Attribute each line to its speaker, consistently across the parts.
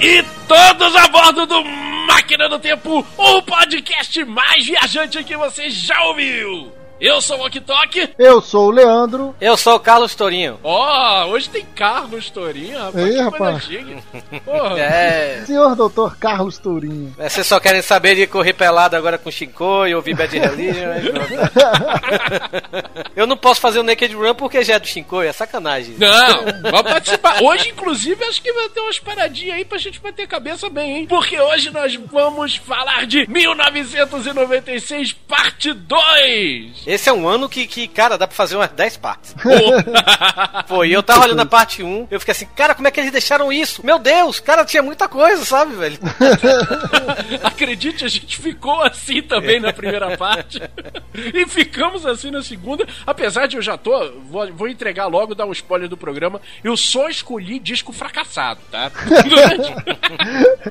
Speaker 1: E todos a bordo do Máquina do Tempo, o podcast mais viajante que você já ouviu. Eu sou o Ok Tok.
Speaker 2: Eu sou o Leandro.
Speaker 3: Eu sou o Carlos Torinho.
Speaker 1: Ó, oh, hoje tem Carlos Torinho, rapaz.
Speaker 2: Ei, rapaz. É. Senhor doutor Carlos Tourinho.
Speaker 3: É, vocês só querem saber de correr pelado agora com Shinko e ouvir Bad Religion. Eu não posso fazer o Naked Run porque já é do Shinko, é sacanagem.
Speaker 1: Não, vamos participar. Hoje, inclusive, acho que vai ter umas paradinhas aí pra gente bater a cabeça bem, hein? Porque hoje nós vamos falar de 1996, parte 2.
Speaker 3: Esse é um ano que, que cara, dá pra fazer umas 10 partes. Foi, eu tava olhando a parte 1, eu fiquei assim, cara, como é que eles deixaram isso? Meu Deus, cara, tinha muita coisa, sabe, velho?
Speaker 1: Acredite, a gente ficou assim também na primeira parte. e ficamos assim na segunda. Apesar de eu já tô, vou, vou entregar logo, dar um spoiler do programa. Eu só escolhi disco fracassado, tá?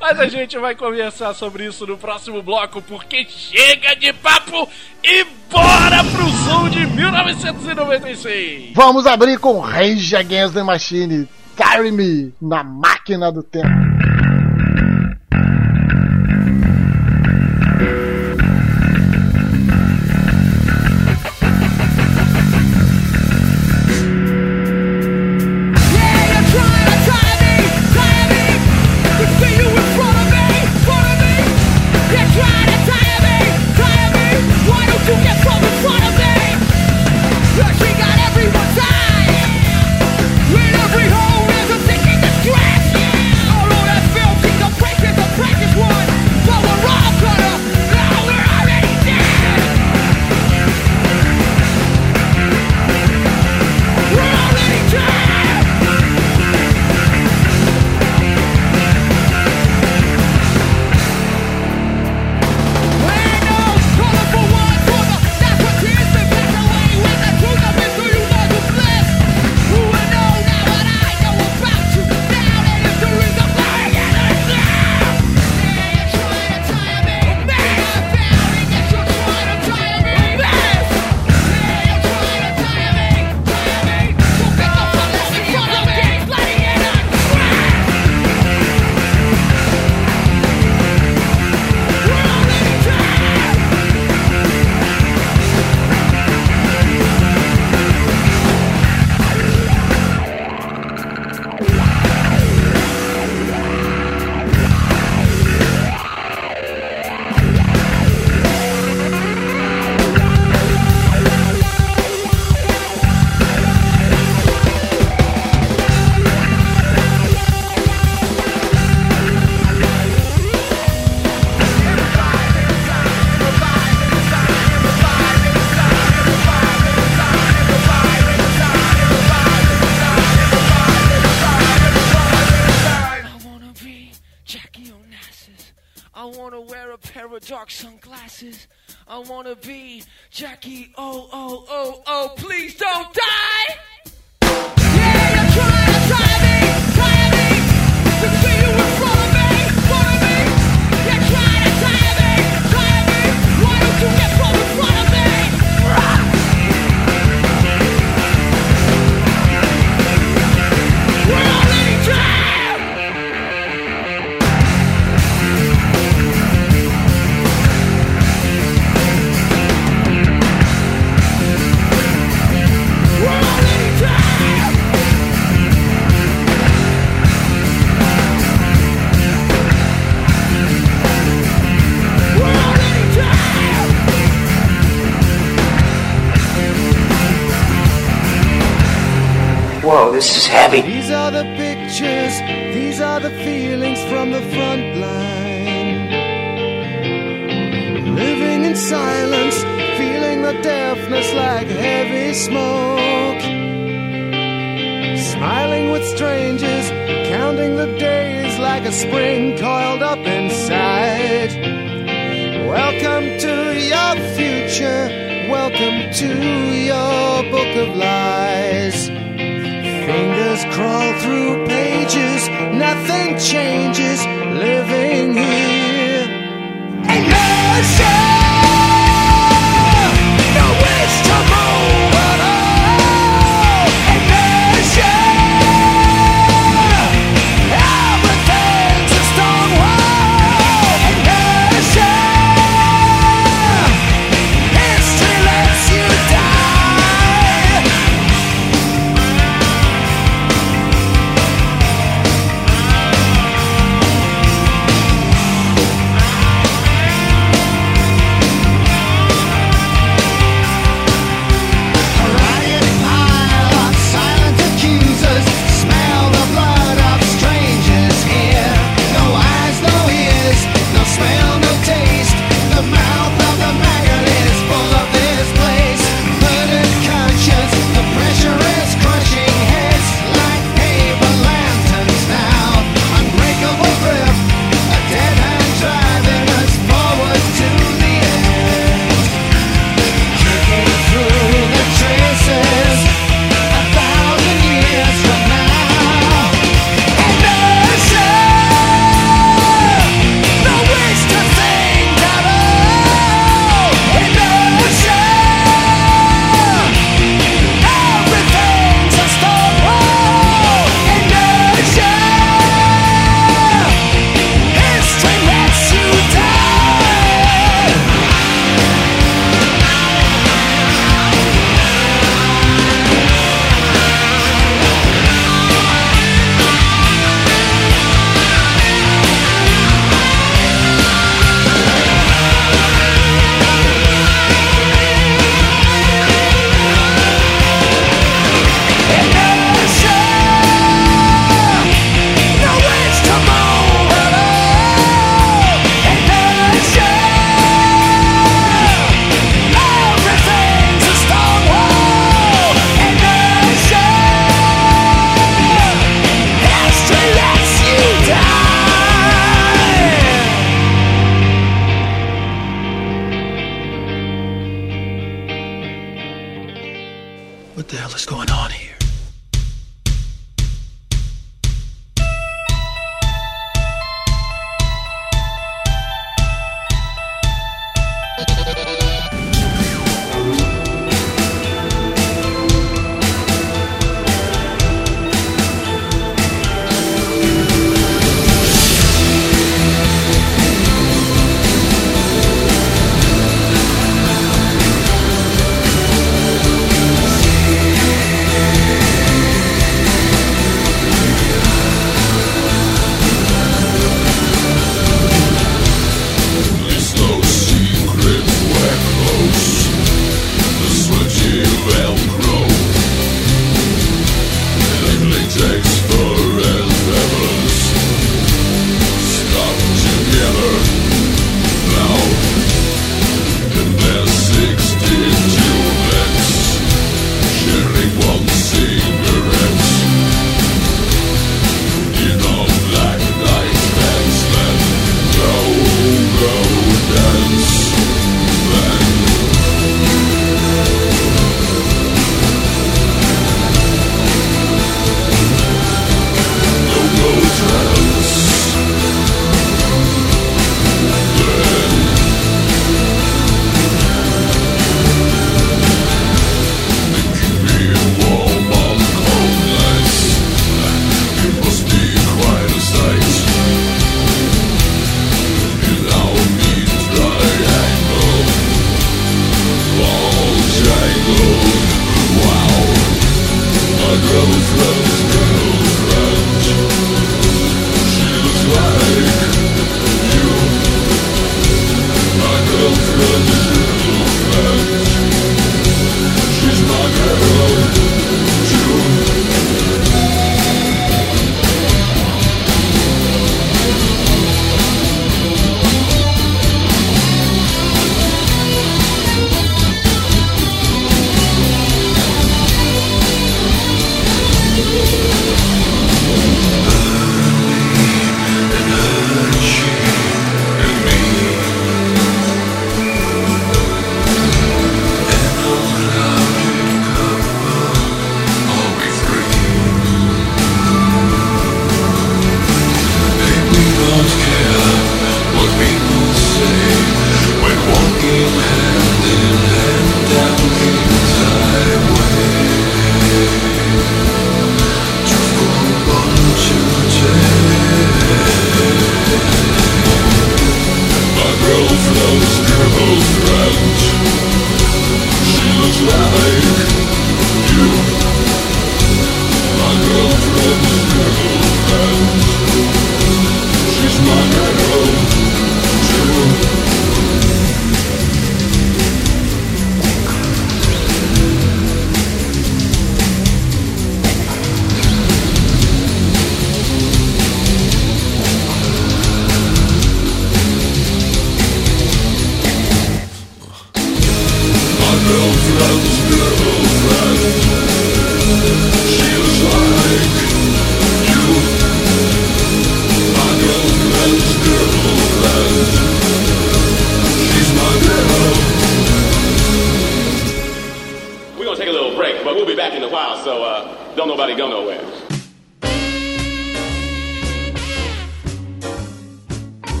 Speaker 1: Mas a gente vai conversar sobre isso no próximo bloco, porque chega de papo e bora pro som de 1996!
Speaker 2: Vamos abrir com Rage Against the Machine, Carry Me, na máquina do tempo. dark sunglasses. I wanna be Jackie. Oh, oh, oh, oh, please don't die!
Speaker 4: This is heavy. These are the pictures, these are the feelings from the front line. Living in silence, feeling the deafness like heavy smoke. Smiling with strangers, counting the days like a spring coiled up inside. Welcome to your future, welcome to your book of lies. Fingers crawl through pages, nothing changes living here. Inertia! Everything's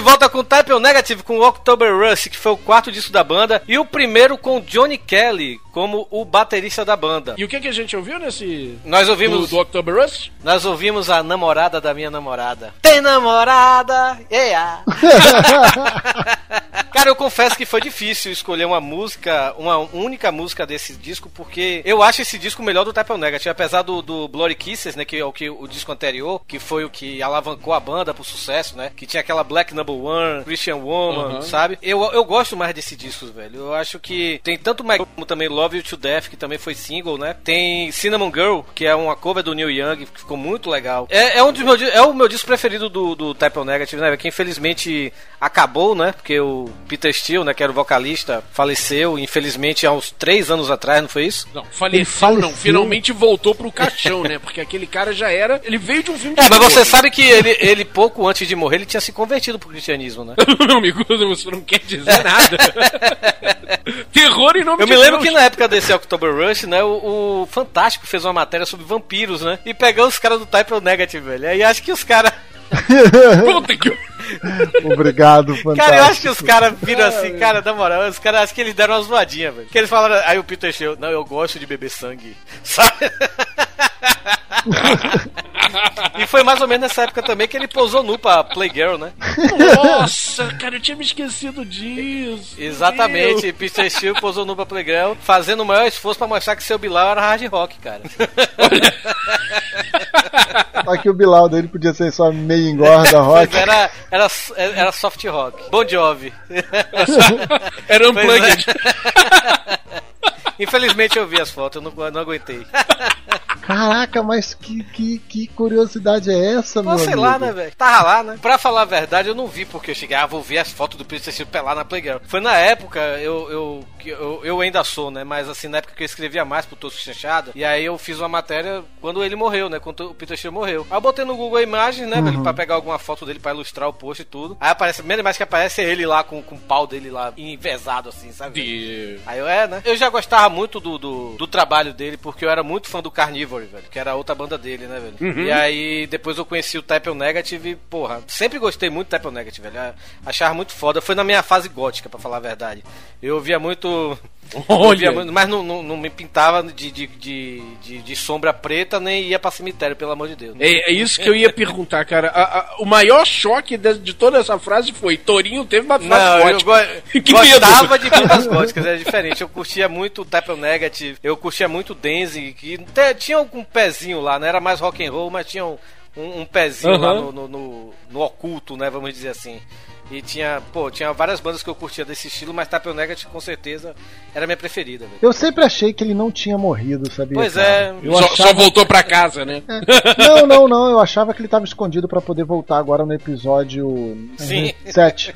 Speaker 3: de volta com Type O Negative com October Rush, que foi o quarto disco da banda, e o primeiro com Johnny Kelly como o baterista da banda.
Speaker 1: E o que, que a gente ouviu nesse.
Speaker 3: Nós
Speaker 1: Do,
Speaker 3: ouvimos,
Speaker 1: do October Rush?
Speaker 3: nós ouvimos a namorada da minha namorada. Tem namorada? Yeah. Confesso que foi difícil escolher uma música, uma única música desse disco, porque eu acho esse disco melhor do Type Negative, apesar do, do Bloody Kisses, né, que é o que o disco anterior, que foi o que alavancou a banda pro sucesso, né, que tinha aquela Black Number One, Christian Woman,
Speaker 1: Uhum.
Speaker 3: sabe? Eu, eu gosto mais desses discos, velho. Eu acho que tem tanto mais como também Love You to Death, que também foi single, né? Tem Cinnamon Girl, que é uma cover do Neil Young, que ficou muito legal. É, é um dos meus é o meu disco preferido do, do Type Negative, né? Que infelizmente acabou, né? Porque o Peter Steele, né, que era o vocalista, faleceu, infelizmente, há uns três anos atrás, não foi isso?
Speaker 1: Não, faleceu,
Speaker 5: faleceu.
Speaker 1: não. Finalmente voltou pro caixão, né? Porque aquele cara já era. Ele veio de um filme de
Speaker 3: É, mas você sabe que ele, ele, pouco antes de morrer, ele tinha se convertido pro cristianismo, né?
Speaker 1: Meu amigo, você não quer dizer nada. Terror em nome
Speaker 3: Eu
Speaker 1: de
Speaker 3: me lembro
Speaker 1: Deus.
Speaker 3: que na época desse October Rush, né, o, o Fantástico fez uma matéria sobre vampiros, né? E pegou os caras do Type Negative, velho. Aí acho que os caras.
Speaker 1: Puta que.
Speaker 5: Obrigado, fantástico.
Speaker 3: Cara, eu acho que os caras viram assim, cara, na moral, os caras acho que eles deram uma zoadinha, velho. Que eles falaram, aí o Peter Shell, não, eu gosto de beber sangue, sabe? e foi mais ou menos nessa época também que ele posou nu pra Playgirl, né?
Speaker 1: Nossa, cara, eu tinha me esquecido disso.
Speaker 3: Exatamente, Peter Shell posou nu pra Playgirl, fazendo o maior esforço pra mostrar que seu Bilal era hard rock, cara.
Speaker 5: Só que o Bilal dele podia ser só meio engorda, rock.
Speaker 3: Era, era, era soft rock. Bon Jovi.
Speaker 1: Era unplugged.
Speaker 3: é. Infelizmente eu vi as fotos, eu não, não aguentei.
Speaker 5: Caraca, mas que, que, que curiosidade é essa,
Speaker 3: Pô, sei
Speaker 5: amigo?
Speaker 3: lá, né, velho? Tava lá, né? Pra falar a verdade, eu não vi porque eu cheguei, ah, vou ver as fotos do Peter Steele pelar na Playgirl. Foi na época, eu, eu, eu, eu ainda sou, né? Mas assim, na época que eu escrevia mais pro Tosco Chanchada, e aí eu fiz uma matéria quando ele morreu, né? Quando o Peter Steele morreu. Aí eu botei no Google Imagens, né, velho? Pra pegar alguma foto dele pra ilustrar o post e tudo. Aí aparece, a primeira imagem que aparece é ele lá com, com o pau dele lá envezado, assim, sabe?
Speaker 1: De...
Speaker 3: Aí eu é, né? Eu já gostava muito do, do, do trabalho dele, porque eu era muito fã do Carnivore, velho. Que era a outra banda dele, né, velho? E aí depois eu conheci o Type Negative e, porra, sempre gostei muito do Type Negative, velho. Achava muito foda. Foi na minha fase gótica, pra falar a verdade. Eu ouvia muito. Muito- mas não, não, não me pintava de, de, de, de, sombra preta nem ia pra cemitério, pelo amor de Deus.
Speaker 1: É, é isso que eu ia perguntar, cara. A- a- o maior choque de, de toda essa frase foi: Torinho teve uma frase
Speaker 3: Não, eu go
Speaker 1: Que
Speaker 3: gostava
Speaker 1: medo.
Speaker 3: de bandas góticas, era diferente. Eu curtia muito o Type Negative, eu curtia muito o Danzig, que te- tinha algum pezinho lá, não era mais rock and roll, mas tinha um, um, um pezinho lá
Speaker 1: Aham.
Speaker 3: no, no, no- no oculto, né, vamos dizer assim. E tinha, pô, tinha várias bandas que eu curtia desse estilo, mas Type O Negative com certeza era minha preferida, velho.
Speaker 5: Eu sempre achei que ele não tinha morrido, sabia?
Speaker 3: Pois
Speaker 5: cara?
Speaker 3: é.
Speaker 5: Eu
Speaker 1: Só,
Speaker 5: achava...
Speaker 1: só voltou pra casa, né?
Speaker 5: Não, não, não. Eu achava que ele tava escondido pra poder voltar agora no episódio
Speaker 3: Sim.
Speaker 5: 7.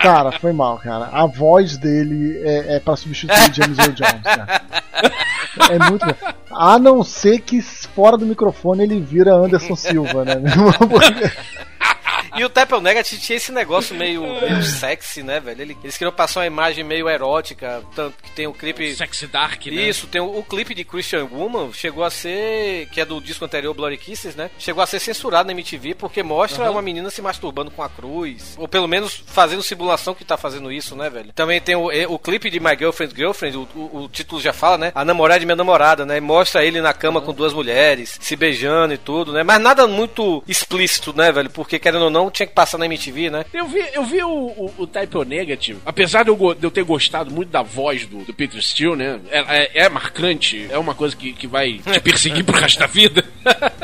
Speaker 5: cara, foi mal, cara. A voz dele é, é para substituir James Earl Jones, cara. É muito. A não ser que fora do microfone ele vira Anderson Silva, né?
Speaker 3: E o Type O Negative tinha esse negócio meio, meio sexy, né, velho? Ele- Eles queriam passar uma imagem meio erótica, tanto que tem o clipe.
Speaker 1: Sexy Dark, né?
Speaker 3: Isso, tem o, o clipe de Christian Woman, chegou a ser, que é do disco anterior, Bloody Kisses, né? Chegou a ser censurado na MTV porque mostra uma menina se masturbando com a cruz. Ou pelo menos fazendo simulação que tá fazendo isso, né, velho? Também tem o, o clipe de My Girlfriend Girlfriend, o, o- o título já fala, né? A namorada de minha namorada, né? Mostra ele na cama com duas mulheres, se beijando e tudo, né? Mas nada muito explícito, né, velho? Porque querendo ou não, tinha que passar na MTV, né?
Speaker 1: Eu vi, eu vi o, o, o Type O Negative, apesar de eu, de eu ter gostado muito da voz do, do Peter Steele, né? É, é- é marcante, é uma coisa que, que vai te perseguir pro resto da vida.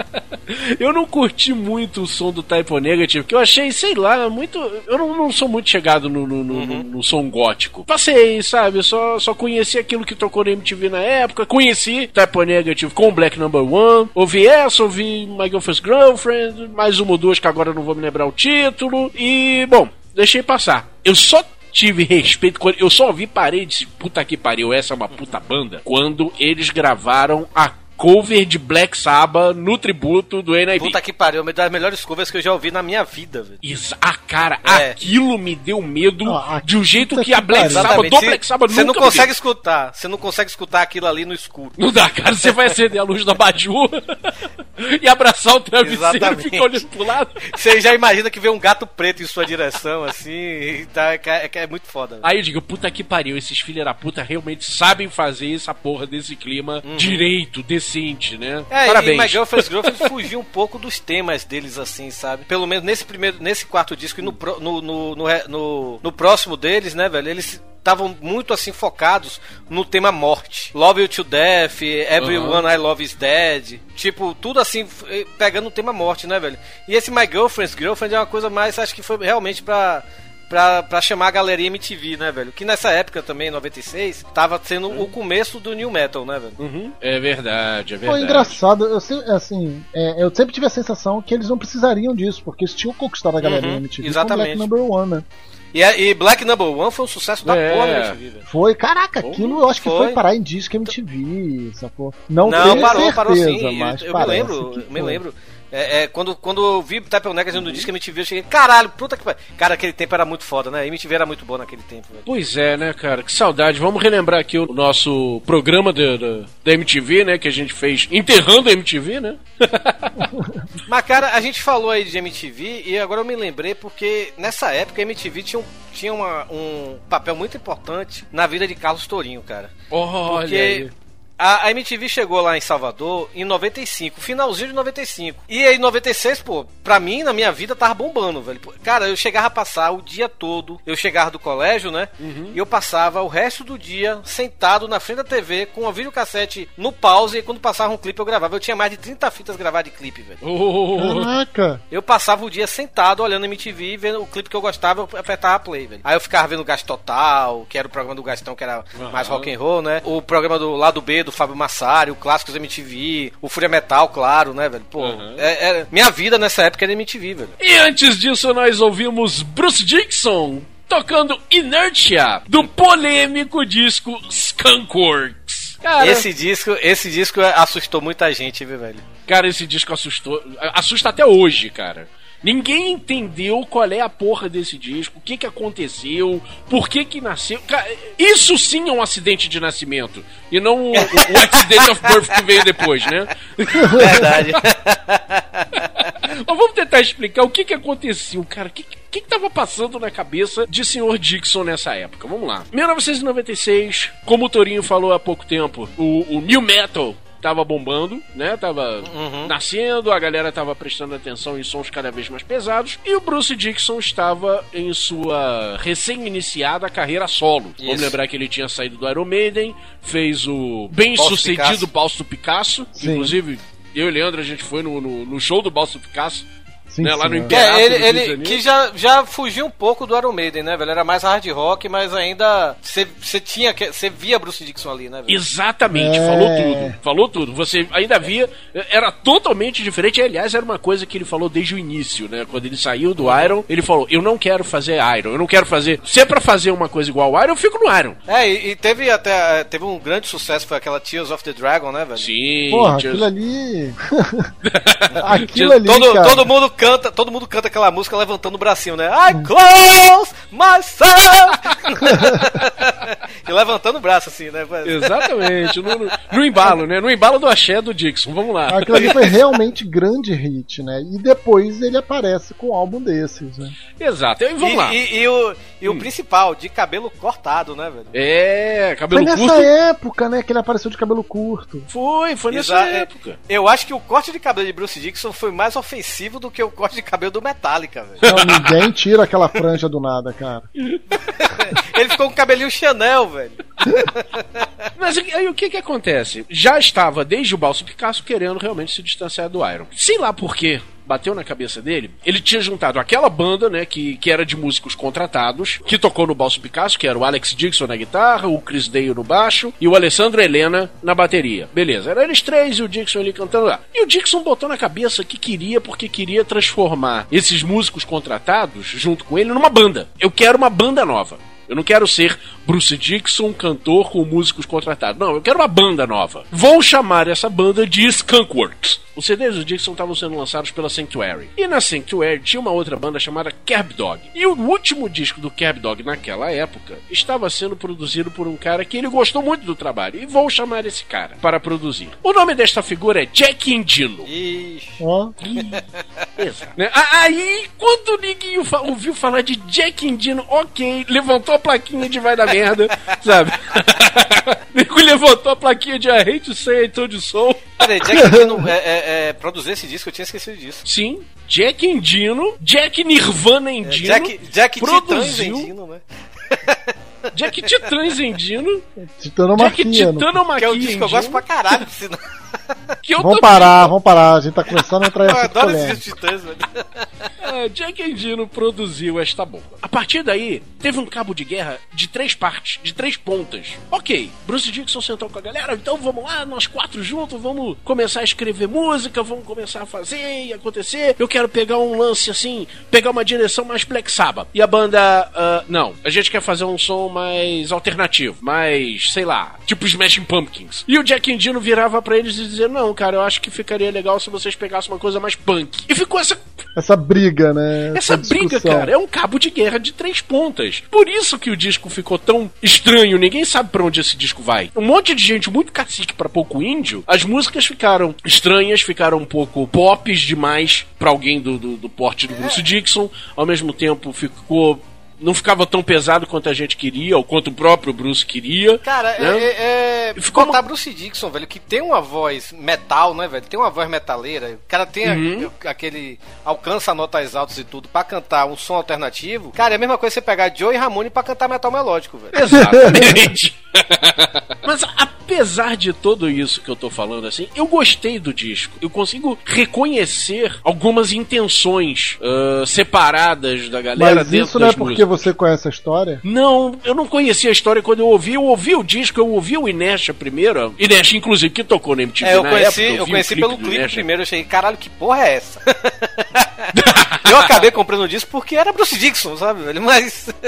Speaker 1: eu não curti muito o som do Type O Negative, que eu achei, sei lá, muito. Eu não, não sou muito chegado no, no, no- no- no som gótico. Passei, sabe? Eu Só, só conheci aquilo que tocou na MTV na época. Conheci Type O Negative com Black Number One. Ouvi essa, ouvi My Girlfriend's Girlfriend, mais uma ou duas que agora eu não vou me lembrar o título. E, bom, deixei passar. Eu só tive respeito quando eu só ouvi parei e disse, puta que pariu, essa é uma puta banda. Quando eles gravaram a cover de Black Sabbath no tributo do NIB.
Speaker 3: Puta que pariu, uma das melhores covers que eu já ouvi na minha vida, velho.
Speaker 1: Isso, ah, cara,
Speaker 3: É.
Speaker 1: aquilo me deu medo
Speaker 5: Ah,
Speaker 1: de um jeito
Speaker 5: puta
Speaker 1: que a
Speaker 5: que
Speaker 1: Black
Speaker 5: pariu.
Speaker 1: Sabbath, do Black Sabbath
Speaker 3: Você não consegue
Speaker 1: deu.
Speaker 3: escutar. Você não consegue escutar aquilo ali no escuro.
Speaker 1: Não dá, cara, você vai acender a luz da Baju e abraçar o travesseiro e
Speaker 3: Exatamente.
Speaker 1: ficar olhando pro lado.
Speaker 3: Você já imagina que vê um gato preto em sua direção, assim, e tá, é, é muito foda. velho.
Speaker 1: Aí eu digo, puta que pariu, esses filha da puta realmente sabem fazer essa porra desse clima direito, decente, né?
Speaker 3: Uhum. É,
Speaker 1: Parabéns.
Speaker 3: e My Girlfriend's Girlfriend fugiu um pouco dos temas deles, assim, sabe? Pelo menos nesse primeiro, nesse quarto disco e no, no, no, no, no- próximo deles, né, velho? Eles estavam muito, assim, focados no tema morte. Love You To Death, Everyone I Love Is Dead. Tipo, tudo assim, pegando o tema morte, né, velho? E esse My Girlfriend's Girlfriend é uma coisa mais, acho que foi realmente pra... Pra, pra chamar a galeria MTV, né, velho? Que nessa época também, em 96, tava sendo o começo do New Metal, né, velho?
Speaker 1: Uhum. É verdade, é
Speaker 5: Foi
Speaker 1: verdade.
Speaker 5: engraçado, eu, se- assim, é, eu sempre tive a sensação que eles não precisariam disso, porque eles tinham conquistado a galera
Speaker 3: Uhum,
Speaker 5: MTV
Speaker 3: exatamente.
Speaker 5: com Black Number One, né?
Speaker 3: E, a- e Black Number One foi um sucesso da
Speaker 1: É.
Speaker 3: porra na MTV, velho.
Speaker 5: Foi, caraca, aquilo eu acho que foi,
Speaker 3: Foi.
Speaker 5: parar em disco MTV, sacou? Não,
Speaker 3: Não,
Speaker 5: tenho
Speaker 3: parou,
Speaker 5: certeza,
Speaker 3: parou sim.
Speaker 5: mas
Speaker 3: eu, eu me lembro, me
Speaker 5: foi.
Speaker 3: lembro. É, é, quando, quando eu vi Type Negas no disco MTV, eu cheguei, caralho, puta que pariu. Cara, aquele tempo era muito foda, né? A MTV era muito boa naquele tempo, velho.
Speaker 1: Pois é, né, cara? Que saudade. Vamos relembrar aqui o nosso programa da MTV, né? Que a gente fez enterrando a MTV, né?
Speaker 3: Mas, cara, a gente falou aí de MTV e agora eu me lembrei porque nessa época a MTV tinha, um, tinha uma- um papel muito importante na vida de Carlos Tourinho, cara.
Speaker 1: Olha
Speaker 3: Porque
Speaker 1: aí.
Speaker 3: A, a MTV chegou lá em Salvador em 95, finalzinho de 95. E aí, em 96, pô, pra mim, na minha vida, tava bombando, velho. Cara, eu chegava a passar o dia todo. Eu chegava do colégio, né? E eu passava o resto do dia sentado na frente da TV com a videocassete no pause. E quando passava um clipe, eu gravava. Eu tinha mais de 30 fitas gravadas de clipe, velho.
Speaker 1: Oh,
Speaker 5: Caraca!
Speaker 3: Eu passava o dia sentado olhando MTV, vendo o clipe que eu gostava, eu apertava play, velho. Aí eu ficava vendo o Gasto Total, que era o programa do Gastão, que era mais rock and roll, né? O programa do lado B do Fábio Massari, o Clássicos MTV, o Fúria Metal, claro, né, velho? Pô,
Speaker 1: Uhum.
Speaker 3: é- é- minha vida nessa época era MTV, velho.
Speaker 1: E antes disso, nós ouvimos Bruce Dixon tocando Inertia do polêmico disco Skunkworks. Cara,
Speaker 3: Esse disco, esse disco assustou muita gente, viu, velho?
Speaker 1: cara, esse disco assustou. Assusta até hoje, cara. Ninguém entendeu qual é a porra desse disco, o que que aconteceu, por que que nasceu. Cara, isso sim é um acidente de nascimento. E não o, o acidente of birth que veio depois, né?
Speaker 3: Verdade.
Speaker 1: Mas vamos tentar explicar o que que aconteceu, cara. O que, que que tava passando na cabeça de Sr. Dixon nessa época? Vamos lá. 1996, como o Torinho falou há pouco tempo, o, o New Metal tava bombando, né? Tava nascendo, a galera tava prestando atenção em sons cada vez mais pesados e o Bruce Dixon estava em sua recém-iniciada carreira solo. Vamos
Speaker 3: Isso.
Speaker 1: lembrar que ele tinha saído do Iron Maiden, fez o bem-sucedido
Speaker 3: Picasso.
Speaker 1: Balso Picasso,
Speaker 5: Sim.
Speaker 1: inclusive eu e Leandro, a gente foi no, no, no show do Balso Picasso,
Speaker 5: Sim,
Speaker 1: né, lá no
Speaker 5: senhor.
Speaker 1: Império.
Speaker 3: É, ele, ele que já, já fugiu um pouco do Iron Maiden, né, velho? Era mais hard rock, mas ainda você tinha que você via Bruce Dixon ali, né, velho?
Speaker 1: Exatamente,
Speaker 5: É.
Speaker 1: falou tudo. Falou tudo. Você ainda via. Era totalmente diferente. Aliás, era uma coisa que ele falou desde o início, né? Quando ele saiu do Iron, ele falou: Eu não quero fazer Iron, eu não quero fazer. Se é pra fazer uma coisa igual ao Iron, eu fico no Iron.
Speaker 3: É, e, e teve até teve um grande sucesso, foi aquela Tears of the Dragon, né, velho?
Speaker 1: Sim,
Speaker 5: Porra,
Speaker 1: tinha-
Speaker 5: aquilo ali. aquilo ali.
Speaker 3: Todo,
Speaker 5: cara.
Speaker 3: todo mundo canta, todo mundo canta aquela música levantando o bracinho, né? I close myself! e levantando o braço assim, né?
Speaker 1: Exatamente, no, no- no embalo, né? No embalo do axé do Dixon. Vamos lá.
Speaker 5: Aquilo ali foi realmente grande hit, né? E depois ele aparece com um álbum desses, né?
Speaker 1: Exato. E vamos
Speaker 3: E,
Speaker 1: lá.
Speaker 3: e- e o, e o principal, de cabelo cortado, né, velho?
Speaker 1: É,
Speaker 5: Foi
Speaker 1: cabelo
Speaker 5: nessa
Speaker 1: curto.
Speaker 5: época, né, que ele apareceu de cabelo curto.
Speaker 1: Foi, foi nessa
Speaker 3: Exa-
Speaker 1: época.
Speaker 3: Eu acho que o corte de cabelo de Bruce Dixon foi mais ofensivo do que o corte de cabelo do Metallica, velho.
Speaker 5: Não, ninguém tira aquela franja do nada, cara.
Speaker 3: Ele ficou com o cabelinho Chanel, velho.
Speaker 1: Mas aí o que que acontece? Já estava desde o Balso Picasso querendo realmente se distanciar do Iron. Sei lá por quê. Bateu na cabeça dele. Ele tinha juntado aquela banda, né, que, que era de músicos contratados, que tocou no Balso Picasso, que era o Alex Dixon na guitarra, o Chris Dale no baixo e o Alessandro Helena na bateria. Beleza, eram eles três e o Dixon ali cantando lá. E o Dixon botou na cabeça que queria, porque queria transformar esses músicos contratados, junto com ele, numa banda. Eu quero uma banda nova. Eu não quero ser Bruce Dixon, cantor com músicos contratados. Não, eu quero uma banda nova. Vou chamar essa banda de Skunkworks. Os CDs do Dixon estavam sendo lançados pela Sanctuary. E na Sanctuary tinha uma outra banda chamada Kerb Dog. E o último disco do Kerb Dog naquela época estava sendo produzido por um cara que ele gostou muito do trabalho. E vou chamar esse cara para produzir. O nome desta figura é Jack Endino.
Speaker 3: Ixi.
Speaker 5: Ó,
Speaker 1: Exato. Né? Aí, quando o Liguinho fa- ouviu falar de Jack Endino, ok, levantou a plaquinha de vai da merda, sabe? Nego levantou a plaquinha de I hate to say I told you so.
Speaker 3: Peraí, Jack Endino é, é, é, produzir esse disco, eu tinha esquecido disso.
Speaker 1: Sim, Jack Endino, Jack Nirvana Endino,
Speaker 3: Jack, Jack Titãs
Speaker 1: produziu
Speaker 3: Endino, né?
Speaker 1: Jack Titãs Endino, Jack
Speaker 5: titanomaquia. no-
Speaker 3: Que é um
Speaker 1: Titanomaquia
Speaker 3: disco que eu gosto pra caralho, sinal.
Speaker 1: Que eu
Speaker 5: Vamos parar, vamos parar. A gente tá começando a entrar em
Speaker 3: Eu
Speaker 5: assunto
Speaker 3: adoro
Speaker 5: polêmico.
Speaker 3: esses titãs, velho.
Speaker 1: Ah, Jack Endino produziu esta bomba. A partir daí, teve um cabo de guerra de três partes, de três pontas. Ok, Bruce Dixon sentou com a galera, então vamos lá, nós quatro juntos, vamos começar a escrever música, vamos começar a fazer e acontecer. Eu quero pegar um lance assim, pegar uma direção mais Black Sabbath. E a banda, ah, não, a gente quer fazer um som mais alternativo, mais, sei lá, tipo Smashing Pumpkins. E o Jack Endino virava pra eles e dizia: Não, cara, eu acho que ficaria legal se vocês pegassem uma coisa mais punk. E ficou essa
Speaker 5: Essa briga, né?
Speaker 1: essa briga,
Speaker 5: discussão.
Speaker 1: cara, é um cabo de guerra de três pontas. Por isso que o disco ficou tão estranho, ninguém sabe pra onde esse disco vai. Um monte de gente muito cacique pra pouco índio, as músicas ficaram estranhas, ficaram um pouco pops demais pra alguém do, do, do porte do Bruce Dixon, ao mesmo tempo ficou. Não ficava tão pesado quanto a gente queria, ou quanto o próprio Bruce queria.
Speaker 3: Cara,
Speaker 1: né?
Speaker 3: é, é, é
Speaker 1: Ficou
Speaker 3: botar
Speaker 1: uma-
Speaker 3: Bruce Dixon, velho, que tem uma voz metal, né, velho? Tem uma voz metaleira. O cara tem a-
Speaker 1: Uhum.
Speaker 3: aquele. alcança notas altas e tudo pra cantar um som alternativo. Cara, é a mesma coisa você pegar Joe e Ramone pra cantar metal melódico, velho.
Speaker 1: Exatamente. Mas apesar de tudo isso que eu tô falando assim, eu gostei do disco. Eu consigo reconhecer algumas intenções ah, separadas da galera
Speaker 5: Mas
Speaker 1: dentro
Speaker 5: isso não é porque
Speaker 1: músicas.
Speaker 5: Você conhece a história?
Speaker 1: Não, eu não conhecia a história quando eu ouvi. Eu ouvi o disco, eu ouvi o Inesha primeiro. Inesha, inclusive, que tocou no MTV
Speaker 3: É, eu
Speaker 1: na
Speaker 3: conheci,
Speaker 1: época.
Speaker 3: eu
Speaker 1: vi
Speaker 3: conheci
Speaker 1: o
Speaker 3: pelo clipe primeiro, eu achei, caralho, que porra é essa? eu acabei comprando disso porque era Bruce Dixon, sabe, velho? Mas.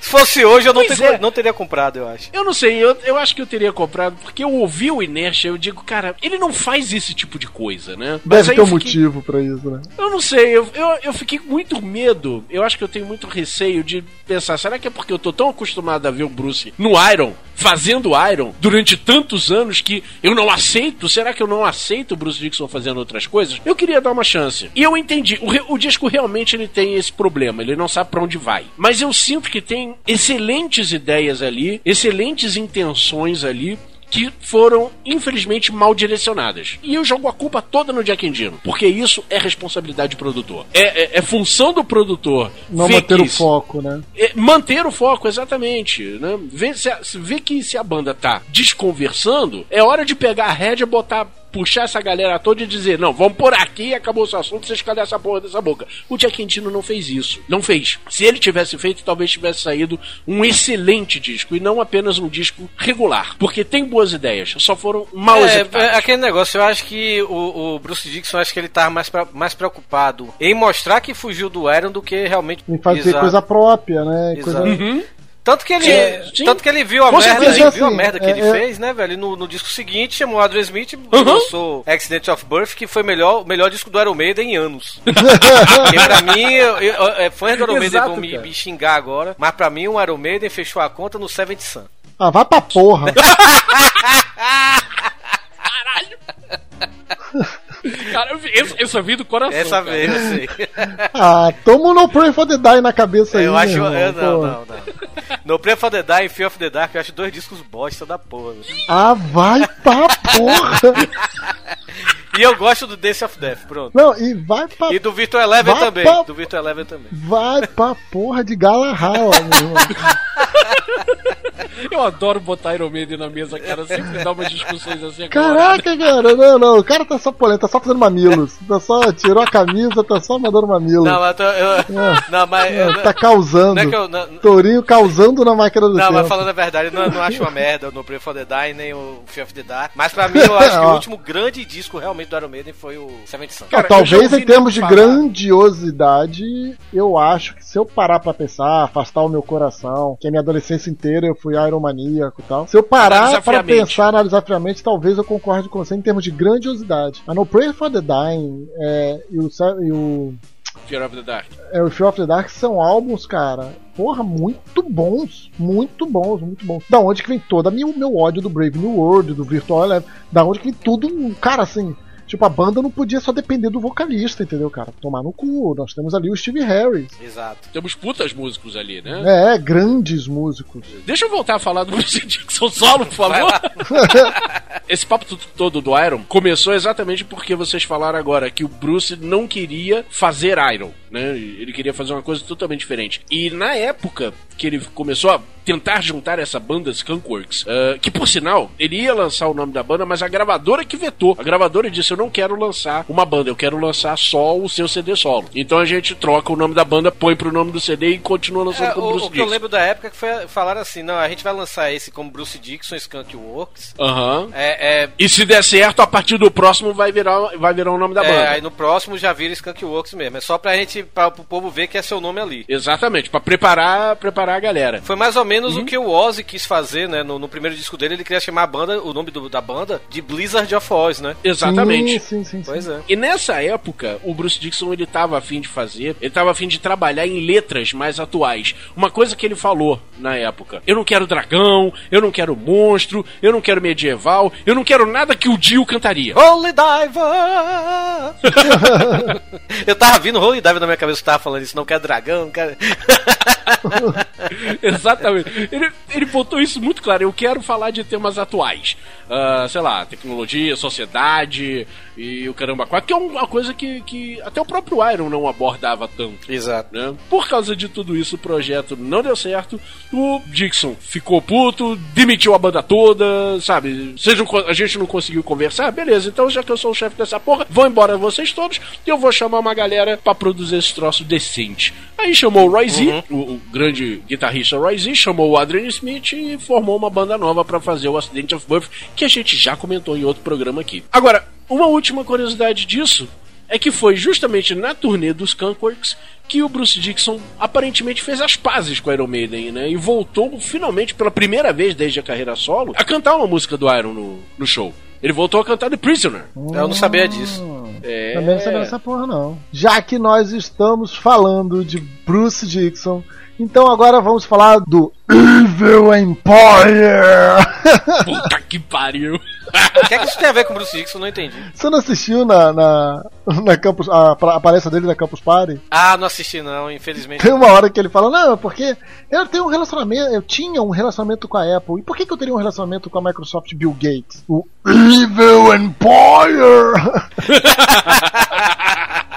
Speaker 3: Se fosse hoje, eu não, teria,
Speaker 1: é.
Speaker 3: não teria comprado, eu acho.
Speaker 1: Eu não sei, eu, eu acho que eu teria comprado, porque eu ouvi o Inertia, eu digo, cara, ele não faz esse tipo de coisa, né?
Speaker 5: Deve
Speaker 1: aí
Speaker 5: ter um
Speaker 1: fiquei-
Speaker 5: motivo pra isso, né?
Speaker 1: Eu não sei, eu, eu, eu fiquei com muito medo. Eu acho que eu tenho muito receio de pensar, será que é porque eu tô tão acostumado a ver o Bruce no Iron, fazendo Iron, durante tantos anos que eu não aceito? Será que eu não aceito o Bruce Dixon fazendo outras coisas? Eu queria dar uma chance. E eu entendi, o, o disco realmente ele tem esse problema, ele não sabe pra onde vai. Mas eu sinto que tem excelentes ideias ali, excelentes intenções ali que foram, infelizmente, mal direcionadas. E eu jogo a culpa toda no Jack Endino, porque isso é responsabilidade do produtor. É, é- é função do produtor
Speaker 5: Não
Speaker 1: ver
Speaker 5: manter o foco, né?
Speaker 1: é, manter o foco, exatamente. Né? Vê, se, vê que se a banda tá desconversando, é hora de pegar a rédea, botar, puxar essa galera toda e dizer: não, vamos por aqui, acabou o seu assunto, vocês cadê essa porra dessa boca? O Jack Endino não fez isso. Não fez. Se ele tivesse feito, talvez tivesse saído um excelente disco e não apenas um disco regular. Porque tem boas ideias, só foram mal
Speaker 3: É,
Speaker 1: executadas.
Speaker 3: é, aquele negócio, eu acho que o, o Bruce Dixon, acho que ele tava mais, pra- mais preocupado em mostrar que fugiu do Iron do que realmente
Speaker 5: Em fazer
Speaker 3: Exato.
Speaker 5: coisa própria, né? Coisa...
Speaker 3: Exato.
Speaker 1: Uhum.
Speaker 3: Tanto que ele,
Speaker 1: Sim, sim.
Speaker 3: tanto que ele viu a
Speaker 1: Com
Speaker 3: merda,
Speaker 1: certeza,
Speaker 3: ele viu a merda que
Speaker 5: é-
Speaker 3: ele
Speaker 5: é-
Speaker 3: fez, né, velho? No, no disco seguinte chamou o Adrian Smith e
Speaker 1: Uhum.
Speaker 3: lançou Accident of Birth, que foi melhor, o melhor disco do Iron Maiden em anos. Porque pra mim, eu, eu, é, fãs do Iron Maiden
Speaker 1: Exato,
Speaker 3: vão me, me xingar agora, mas pra mim o Iron Maiden fechou a conta no Seventh Sun.
Speaker 5: Ah, vai pra porra.
Speaker 1: Cara, eu, eu, só vi do coração.
Speaker 3: Essa
Speaker 1: cara.
Speaker 3: vez, eu sei.
Speaker 5: Ah, toma um No Pray for the Die na cabeça aí.
Speaker 3: eu acho.
Speaker 5: irmão,
Speaker 3: eu- não, não, não. No Play for the Die e Fear of the Dark, eu acho dois discos bosta da porra.
Speaker 5: Ah, vai pra porra.
Speaker 3: E eu gosto do Dance of Death, pronto.
Speaker 5: Não, e vai pra,
Speaker 3: E do Virtual Eleven
Speaker 5: Vai
Speaker 3: também.
Speaker 5: pra-
Speaker 3: Do Virtual Eleven também.
Speaker 5: vai pra porra de Galahal, meu irmão.
Speaker 1: Eu adoro botar Iron Maiden na mesa, cara. Sempre dá umas discussões assim. agora.
Speaker 5: Caraca, cara, não, não, o cara tá só polenta, tá só fazendo mamilos. Tá só, tirou a camisa, tá só mandando mamilo.
Speaker 3: Não, mas, eu, eu- não, mas
Speaker 5: É,
Speaker 3: eu-
Speaker 5: tá causando.
Speaker 3: não é que eu. Não,
Speaker 5: Tourinho causando na máquina do
Speaker 3: não,
Speaker 5: tempo.
Speaker 3: mas falando a verdade, eu não, não acho uma merda no Play for the Die nem o Fear of the Dark. Mas pra mim, eu acho que o
Speaker 5: Ó.
Speaker 3: último grande disco realmente do Iron Maiden foi o Seventh Sun.
Speaker 1: Cara, já
Speaker 5: talvez em termos de
Speaker 1: falar-
Speaker 5: grandiosidade, eu acho que se eu parar pra pensar, afastar o meu coração, que a minha adolescência inteira eu fui Iron maníaco e tal. Se eu parar pra pensar, analisar friamente, talvez eu concorde com você em termos de grandiosidade. Mas no Pray for the Dying é, e o, e o
Speaker 1: Fear of the Dark.
Speaker 5: é, o Fear of the Dark são álbuns, cara, porra, muito bons. Muito bons, muito bons. Da onde que vem todo o meu, meu ódio do Brave New World, do Virtual Eleven. Da onde que vem tudo, cara, assim. Tipo, a banda não podia só depender do vocalista, entendeu, cara? Tomar no cu. Nós temos ali o Steve Harris.
Speaker 3: Exato.
Speaker 1: Temos putas músicos ali, né?
Speaker 5: É, grandes músicos.
Speaker 1: Deixa eu voltar a falar do Bruce Dixon solo, por favor. esse papo todo do Iron começou exatamente porque vocês falaram agora que o Bruce não queria fazer Iron, né? Ele queria fazer uma coisa totalmente diferente. E na época que ele começou a tentar juntar essa banda Skunkworks, ah, que por sinal, ele ia lançar o nome da banda, mas a gravadora que vetou. A gravadora disse: Eu não quero lançar uma banda, eu quero lançar só o seu CD solo. Então a gente troca o nome da banda, põe pro nome do CD e continua lançando
Speaker 3: É,
Speaker 1: como
Speaker 3: o,
Speaker 1: Bruce
Speaker 3: o que eu
Speaker 1: Dixon.
Speaker 3: lembro da época é que foi falar assim, não, a gente vai lançar esse como Bruce Dixon, Skunk Works.
Speaker 1: Aham.
Speaker 3: É, é,
Speaker 1: E se der certo, a partir do próximo vai virar, vai virar o nome da
Speaker 3: é,
Speaker 1: banda.
Speaker 3: aí no próximo já vira Skunk Works mesmo. É só pra gente, pra, pro povo ver que é seu nome ali.
Speaker 1: Exatamente, pra preparar, preparar a galera.
Speaker 3: Foi mais ou menos
Speaker 1: Uhum.
Speaker 3: o que o Ozzy quis fazer, né? No, no primeiro disco dele, ele queria chamar a banda, o nome do- da banda, de Blizzard of Oz, né?
Speaker 1: Exatamente.
Speaker 5: Sim, sim, sim. sim.
Speaker 3: Pois é.
Speaker 1: E nessa época, o Bruce Dixon ele tava afim de fazer, ele tava afim de trabalhar em letras mais atuais. Uma coisa que ele falou na época: eu não quero dragão, eu não quero monstro, eu não quero medieval, eu não quero nada que o Dio cantaria.
Speaker 3: Holy Diver! eu tava vindo Holy Diver na minha cabeça que tava falando isso, não quer dragão, não quer.
Speaker 1: Exatamente. Ele, ele botou isso muito claro. Eu quero falar de temas atuais. Ah, sei lá, tecnologia, sociedade e o caramba quatro, que é uma coisa que, que até o próprio Iron não abordava tanto.
Speaker 3: Exato.
Speaker 1: né? Por causa de tudo isso, o projeto não deu certo. O Dixon ficou puto, demitiu a banda toda, sabe? Co- a gente não conseguiu conversar, beleza. Então, já que eu sou o chefe dessa porra, vão embora vocês todos e eu vou chamar uma galera pra produzir esse troço decente. Aí chamou o Roy Z, o, o grande guitarrista Roy Z, chamou o Adrian Smith e formou uma banda nova pra fazer o Accident of Birth, que a gente já comentou em outro programa aqui. Agora, uma última curiosidade disso é que foi justamente na turnê dos Skunkworks que o Bruce Dixon aparentemente fez as pazes com o Iron Maiden, né? E voltou finalmente pela primeira vez desde a carreira solo a cantar uma música do Iron no, no show. Ele voltou a cantar The Prisoner.
Speaker 3: Eu não sabia disso.
Speaker 1: É.
Speaker 5: Também não sabia dessa porra, não. Já que nós estamos falando de Bruce Dixon, então agora vamos falar do Evil Empire!
Speaker 1: Puta que pariu.
Speaker 3: O que é que isso tem a ver com Bruce Dixon? Não entendi.
Speaker 5: Você não assistiu na, na, na Campus, a, a palestra dele na Campus Party?
Speaker 3: Ah, não assisti não, infelizmente.
Speaker 5: Tem uma hora que ele fala, não, porque eu tenho um relacionamento, eu tinha um relacionamento com a Apple. E por que, que eu teria um relacionamento com a Microsoft Bill Gates? O Evil Empire!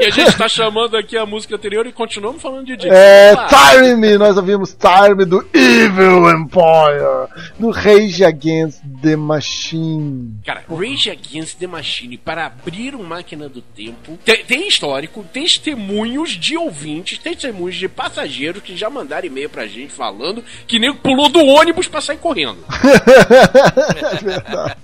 Speaker 1: E a gente tá chamando aqui a música anterior e continuamos falando de Dixon.
Speaker 5: É,
Speaker 1: Ah,
Speaker 5: Tire Me! Nós ouvimos Tire Me do Evil Empire, do Rage Against the Machine.
Speaker 1: Cara, Rage Against the Machine para abrir uma máquina do tempo. Tem, tem histórico, testemunhos de ouvintes, testemunhos de passageiros que já mandaram e-mail pra gente falando que nego pulou do ônibus pra sair correndo.
Speaker 5: É verdade.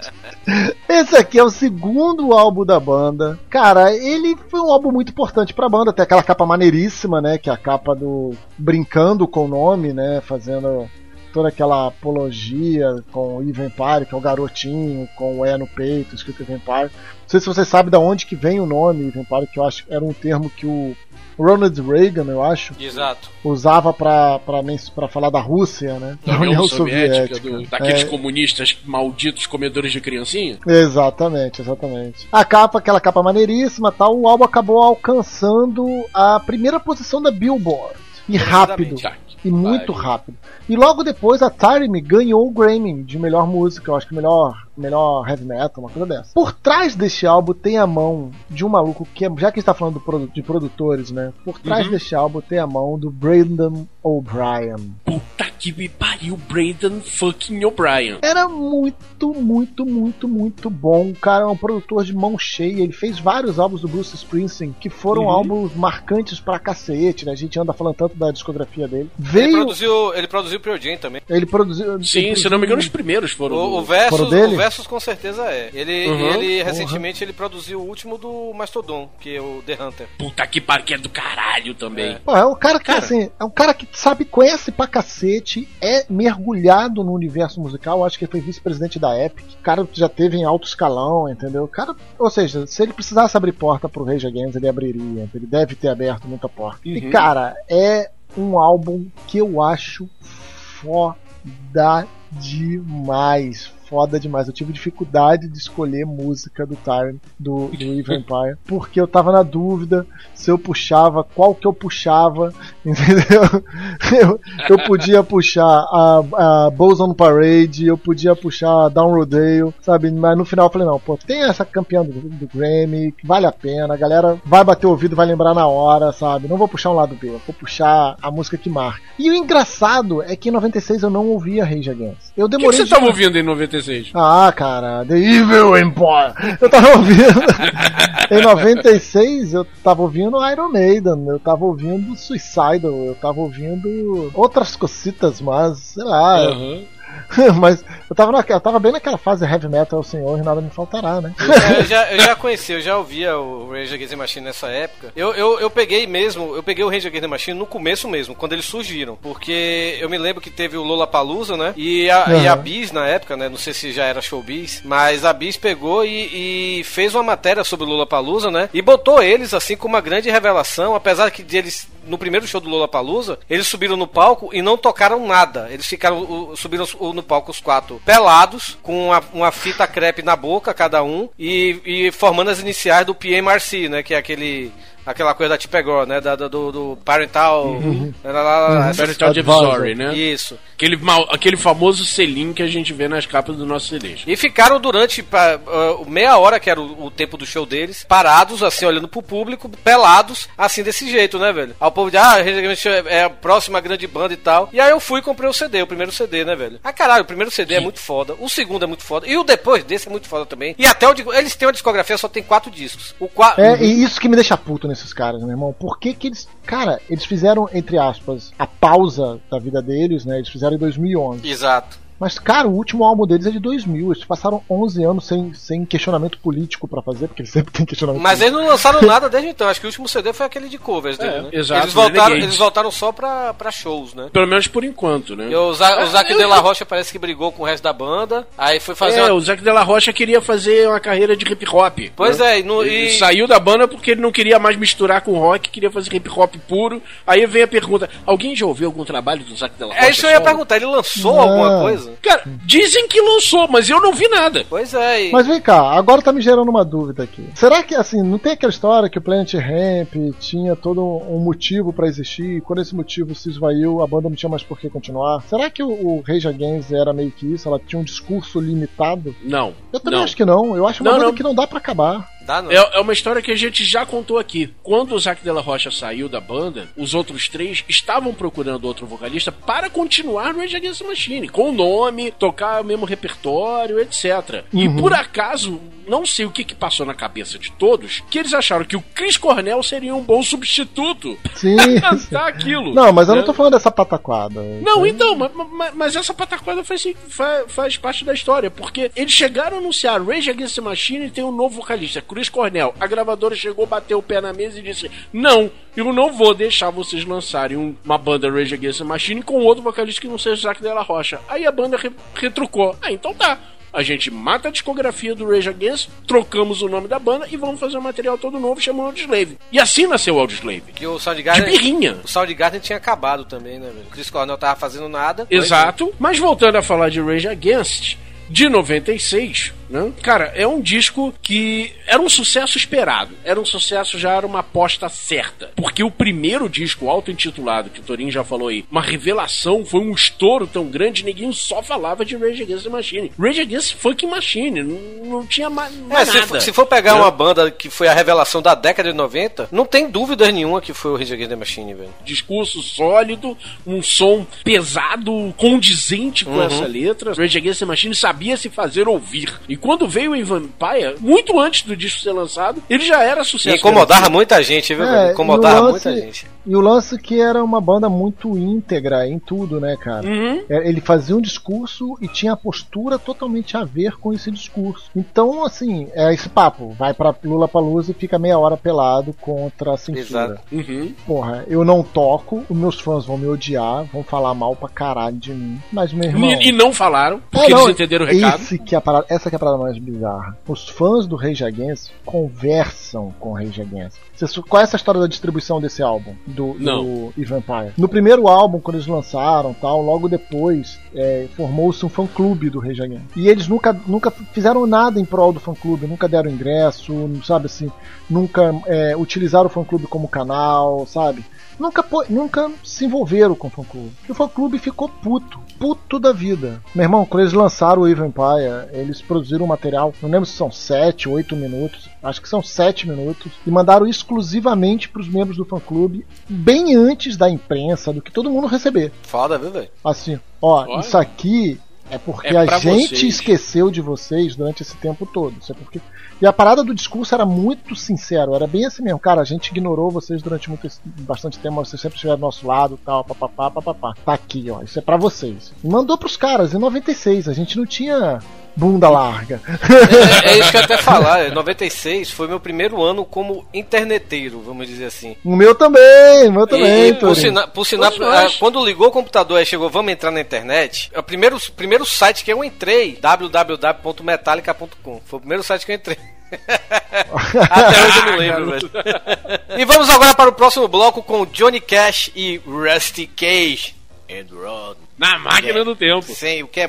Speaker 5: Esse aqui é o segundo álbum da banda. Cara, ele foi um álbum muito importante pra banda. Tem aquela capa maneiríssima, né? Que é a capa do. brincando com o nome, né? Fazendo toda aquela apologia com o Evil Empire, que é o garotinho, com o E no peito, escrito Evil Empire. Não sei se você sabe de onde que vem o nome Evil Empire, que eu acho que era um termo que o Ronald Reagan, eu acho,
Speaker 3: Exato.
Speaker 5: usava pra falar da Rússia, né?
Speaker 1: Da União Soviética, do- daqueles comunistas malditos comedores de criancinha.
Speaker 5: Exatamente, exatamente. A capa, aquela capa maneiríssima tal, o álbum acabou alcançando a primeira posição da Billboard. E rápido.
Speaker 1: Tá.
Speaker 5: E muito rápido. E logo depois a Tire Me ganhou o Grammy de melhor música, eu acho que melhor, melhor heavy metal, uma coisa dessa. Por trás deste álbum tem a mão de um maluco que, é- já que a gente tá falando produ- de produtores, né? Por trás
Speaker 1: Uhum.
Speaker 5: deste álbum tem a mão do Brandon O'Brien.
Speaker 1: Puta que me pariu, Braden fucking O'Brien.
Speaker 5: Era muito, muito, muito, muito bom. O cara é um produtor de mão cheia. Ele fez vários álbuns do Bruce Springsteen que foram
Speaker 1: Uhum.
Speaker 5: álbuns marcantes pra cacete, né? A gente anda falando tanto da discografia dele.
Speaker 3: Ele
Speaker 5: Veio.
Speaker 3: produziu, ele produziu Pearl Jam também.
Speaker 5: Ele produziu.
Speaker 1: Sim,
Speaker 5: ele
Speaker 1: se não me engano, os primeiros foram.
Speaker 3: O, o Versus,
Speaker 5: Foram dele?
Speaker 3: o Versus com certeza é. Ele,
Speaker 1: Uhum.
Speaker 3: ele recentemente ele produziu o último do Mastodon, que é o The Hunter.
Speaker 1: Puta que pariu, que é do caralho também.
Speaker 3: É.
Speaker 5: Pô, é um cara que
Speaker 1: Cara.
Speaker 5: assim, é um cara que sabe, conhece pra cacete, é mergulhado no universo musical. Acho que ele foi vice-presidente da Epic. O cara já teve em alto escalão, entendeu? O cara, ou seja, se ele precisasse abrir porta pro Rage Against, ele abriria. Ele deve ter aberto muita porta. E
Speaker 1: Uhum.
Speaker 5: cara, é um álbum que eu acho foda demais. Foda demais. Eu tive dificuldade de escolher música do Tyrant, do, do Evil Empire, porque eu tava na dúvida se eu puxava, qual que eu puxava, entendeu? Eu, eu podia puxar a, a Boson Parade, eu podia puxar Down Rodale, sabe? Mas no final eu falei, não, pô, tem essa campeã do, do Grammy, que vale a pena, a galera vai bater o ouvido, vai lembrar na hora, sabe? Não vou puxar um lado B, eu vou puxar a música que marca. E o engraçado é que em 96 eu não ouvia Rage Against. Eu
Speaker 1: O que, que
Speaker 5: demorei
Speaker 1: você
Speaker 5: de-
Speaker 1: tava ouvindo em 96?
Speaker 5: Ah, cara, The Evil Empire. Eu tava ouvindo. em 96 eu tava ouvindo Iron Maiden, eu tava ouvindo Suicidal, eu tava ouvindo outras cositas, mas sei lá.
Speaker 1: Aham.
Speaker 5: mas eu tava, naquela, eu tava bem naquela fase heavy metal, senhor, e nada me faltará, né?
Speaker 3: É, eu, já, eu já conheci, eu já ouvia o Rage Against the Machine nessa época. Eu, eu, eu peguei mesmo, eu peguei o Rage Against the Machine no começo mesmo, quando eles surgiram. Porque eu me lembro que teve o Lollapalooza, né? E a, e a
Speaker 5: Uhum.
Speaker 3: Bis na época, né? Não sei se já era showbiz, mas a Bis pegou e, e fez uma matéria sobre o Lollapalooza, né? E botou eles assim como uma grande revelação, apesar que eles no primeiro show do Lollapalooza, eles subiram no palco e não tocaram nada. Eles ficaram subiram o- no palco os quatro pelados, com uma, uma fita crepe na boca cada um e, e formando as iniciais do PMRC, né, que é aquele aquela coisa da Tipegor, né, da, do, do parental, lá, lá, lá, lá, essas-
Speaker 1: Parental Advisory, né?
Speaker 3: Isso.
Speaker 1: Aquele, mal- aquele famoso selinho que a gente vê nas capas do nosso CDs.
Speaker 3: E ficaram durante ah, meia hora, que era o, o tempo do show deles, parados, assim, olhando pro público, pelados, assim, desse jeito, né, velho? Aí o povo de, ah, Machine é a próxima grande banda e tal. E aí eu fui e comprei o CD, o primeiro CD, né, velho? Ah, caralho, o primeiro CD é muito foda, o segundo é muito foda, e o depois desse é muito foda também. E até o. Eles têm uma discografia, só tem quatro discos. O qua...
Speaker 5: É, e isso que me deixa puto nesses caras, meu irmão. Por que que eles. Cara, eles fizeram, entre aspas, a pausa da vida deles, né? Eles fizeram em 2011.
Speaker 3: Exato.
Speaker 5: Mas, cara, o último álbum deles é de 2000. Eles passaram 11 anos sem, sem questionamento político pra fazer, porque eles sempre têm questionamento
Speaker 3: Mas
Speaker 5: político.
Speaker 3: eles não lançaram nada desde então. Acho que o último CD foi aquele de covers dele,
Speaker 1: É,
Speaker 3: né?
Speaker 1: exato,
Speaker 3: Eles voltaram, eles voltaram só pra, pra shows, né?
Speaker 1: Pelo menos por enquanto, né?
Speaker 3: E o Zac, o Zac De La Rocha parece que brigou com o resto da banda. Aí foi fazer
Speaker 1: É,
Speaker 3: uma...
Speaker 1: o Zac de la Rocha queria fazer uma carreira de hip hop.
Speaker 3: Pois
Speaker 1: né?
Speaker 3: é, e, no,
Speaker 1: Ele
Speaker 3: e...
Speaker 1: saiu da banda porque ele não queria mais misturar com rock, queria fazer hip hop puro. Aí vem a pergunta: alguém já ouviu algum trabalho do Zac de la Rocha?
Speaker 3: É isso que eu ia perguntar, ele lançou
Speaker 5: Não.
Speaker 3: alguma coisa?
Speaker 1: Cara, dizem que lançou, mas eu não vi nada.
Speaker 3: Pois é, e...
Speaker 5: Mas vem cá, agora tá me gerando uma dúvida aqui. Será que, assim, não tem aquela história que o Planet Ramp tinha todo um motivo pra existir e quando esse motivo se esvaiu, a banda não tinha mais por que continuar? Será que o, o Rage Against era meio que isso? Ela tinha um discurso limitado?
Speaker 1: Não.
Speaker 5: Eu também
Speaker 1: não.
Speaker 5: acho que não. Eu acho uma
Speaker 1: Não,
Speaker 5: banda
Speaker 1: não.
Speaker 5: que não dá pra acabar.
Speaker 3: Dá não.
Speaker 1: É, é uma história que a gente já contou aqui. Quando o Zac de la Rocha saiu da banda, os outros três estavam procurando outro vocalista para continuar no Rage Against the Machine, com o nome, tocar o mesmo repertório, etc. E por acaso, não sei o que, que passou na cabeça de todos, que eles acharam que o Chris Cornell seria um bom substituto
Speaker 5: Sim.
Speaker 1: pra cantar aquilo.
Speaker 5: não, mas eu
Speaker 1: né?
Speaker 5: não tô falando dessa pataquada.
Speaker 1: Não, então, ma- ma- mas, essa pataquada faz, fa- faz parte da história, porque eles chegaram a anunciar Rage Against the Machine e tem um novo vocalista, Chris Cornell. A gravadora chegou, bateu o pé na mesa e disse: Não, eu não vou deixar vocês lançarem um- uma banda Rage Against the Machine com outro vocalista que não seja Zac de la Rocha. Aí a banda re- retrucou: Ah, então tá. A gente mata a discografia do Rage Against, trocamos o nome da banda e vamos fazer um material todo novo chamando Audioslave. E assim nasceu o Audioslave.
Speaker 3: Que o
Speaker 1: De
Speaker 3: Soundgarden...
Speaker 1: birrinha.
Speaker 3: O Soundgarden tinha acabado também, né, velho? O Chris Cornell tava fazendo nada.
Speaker 1: Exato. Mas voltando a falar de Rage Against, de 96, né? Cara, é um disco que era um sucesso esperado. Era um sucesso, já era uma aposta certa. Porque o primeiro disco, auto-intitulado, que o Torinho já falou aí, uma revelação, foi um estouro tão grande, ninguém só falava de Rage Against the Machine. Rage Against the Fucking Machine, não, não tinha mais,
Speaker 3: É,
Speaker 1: mais
Speaker 3: se,
Speaker 1: nada.
Speaker 3: for- se for pegar
Speaker 1: né?
Speaker 3: uma banda que foi a revelação da década de 90, não tem dúvida nenhuma que foi o Rage Against the Machine, velho.
Speaker 1: discurso sólido, um som pesado, condizente com
Speaker 3: Uhum.
Speaker 1: essa letra. Rage Against the Machine sabia se fazer ouvir. E quando veio o Vampire, muito antes do disco ser lançado, ele já era
Speaker 3: E
Speaker 1: sucesso.
Speaker 3: incomodava
Speaker 1: garantido.
Speaker 3: muita gente, viu,
Speaker 5: É,
Speaker 3: velho?
Speaker 5: e
Speaker 3: Incomodava
Speaker 5: lance-
Speaker 3: muita gente.
Speaker 5: E o lance que era uma banda muito íntegra em tudo, né, cara?
Speaker 1: Uhum.
Speaker 5: É, Ele fazia um discurso e tinha a postura totalmente a ver com esse discurso. Então, assim, é esse papo. Vai pra Lula Palusa e fica meia hora pelado contra a censura.
Speaker 3: Exato.
Speaker 1: Uhum.
Speaker 5: Porra, eu não toco, os meus fãs vão me odiar, vão falar mal pra caralho de mim. Mas, meu irmão.
Speaker 1: E, e não falaram,
Speaker 5: É,
Speaker 1: porque
Speaker 5: não,
Speaker 1: eles entenderam o recado.
Speaker 5: esse que é a parada- essa que é a parada mais bizarra. Os fãs do Rage Against conversam com o. Você su- qual é essa história da distribuição desse álbum? Do,
Speaker 1: Não.
Speaker 5: do Empire. No primeiro álbum, quando eles lançaram tal, logo depois é, formou-se um fã-clube do Rage Against. E eles nunca, nunca fizeram nada em prol do fã-clube, nunca deram ingresso, sabe assim, nunca é, utilizaram o fã-clube como canal, sabe? Nunca, nunca se envolveram com o fã-clube. E o fã-clube ficou puto, puto da vida. Meu irmão, quando eles lançaram o Eve Empire, eles produziram um material, não lembro se são 7, 8 minutos, acho que são 7 minutos, e mandaram exclusivamente para os membros do fã-clube, bem antes da imprensa, do que todo mundo receber.
Speaker 3: Foda, viu, velho?
Speaker 5: Assim, ó,
Speaker 1: Olha.
Speaker 5: isso aqui é porque
Speaker 1: É
Speaker 5: a gente
Speaker 1: vocês.
Speaker 5: esqueceu de vocês durante esse tempo todo. Isso é porque... E a parada do discurso era muito sincero, era bem assim mesmo. Cara, a gente ignorou vocês durante muito, bastante tempo, mas vocês sempre estiveram do nosso lado, tal, papapá, papapá. Tá aqui, ó, isso é pra vocês. E mandou pros caras, em 96, a gente não tinha bunda larga.
Speaker 3: É, é isso que eu ia até falar. 96 foi meu primeiro ano como interneteiro, vamos dizer assim.
Speaker 5: o meu também, o meu também,
Speaker 3: E, por sinal, por
Speaker 1: nós.
Speaker 3: ah, quando ligou o computador e chegou, vamos entrar na internet, o primeiro, primeiro site que eu entrei, www.metallica.com. Foi o primeiro site que eu entrei. Até hoje eu me lembro, velho. E vamos agora para o próximo bloco com Johnny Cash e Rusty Cage. And Rod.
Speaker 1: Na máquina do tempo.
Speaker 3: Sem o que é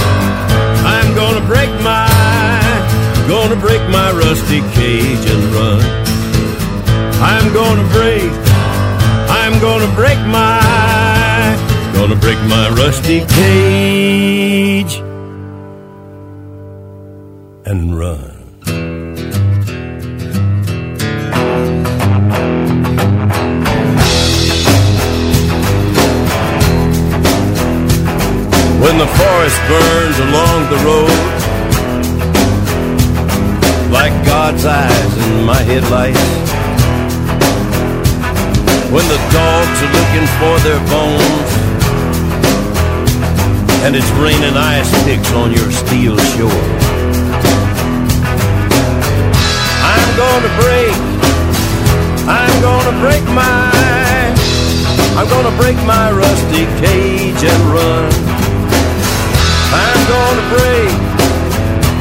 Speaker 6: break my, gonna break my rusty cage and run. I'm gonna break, I'm gonna break my, gonna break my rusty cage and run. When the forest burns along the road Like God's eyes in my headlights. When the dogs are looking for their bones And it's raining ice picks on your steel shore. I'm gonna break I'm gonna break my I'm gonna break my rusty cage and run. I'm gonna break,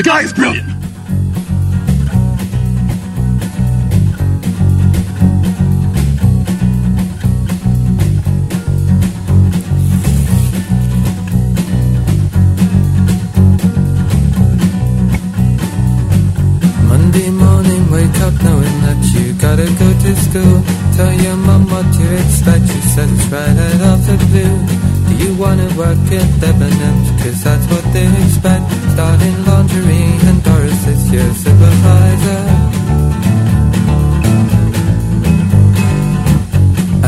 Speaker 2: The guy is brilliant.
Speaker 7: Monday morning, wake up knowing that you gotta go to school. Tell your mum what you expect, she says it's right out of the blue. Do you wanna work at Debenhams? Cause that's what they expect. Starting lingerie and Doris is your supervisor.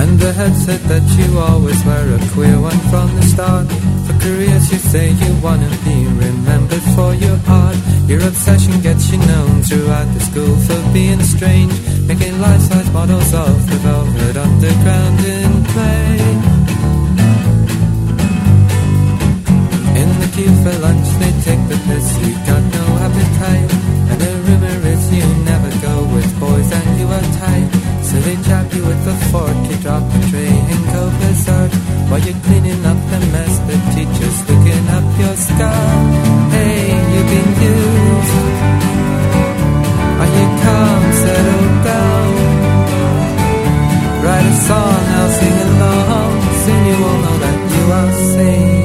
Speaker 7: And the head said that you always were a queer one from the start. For careers you say you wanna be remembered for your art. Your obsession gets you known throughout the school for being strange. Making life-size models of the velvet underground in play. You for lunch, they take the piss. You got no appetite, and the rumor is you never go with boys and you are tight. So they jab you with a fork, you drop the tray and go berserk while you're cleaning up the mess. The teacher's looking up your skirt. Hey, you've been used. Are you calm, settle down? Write a song, I'll sing along. Soon you will know that you are sane.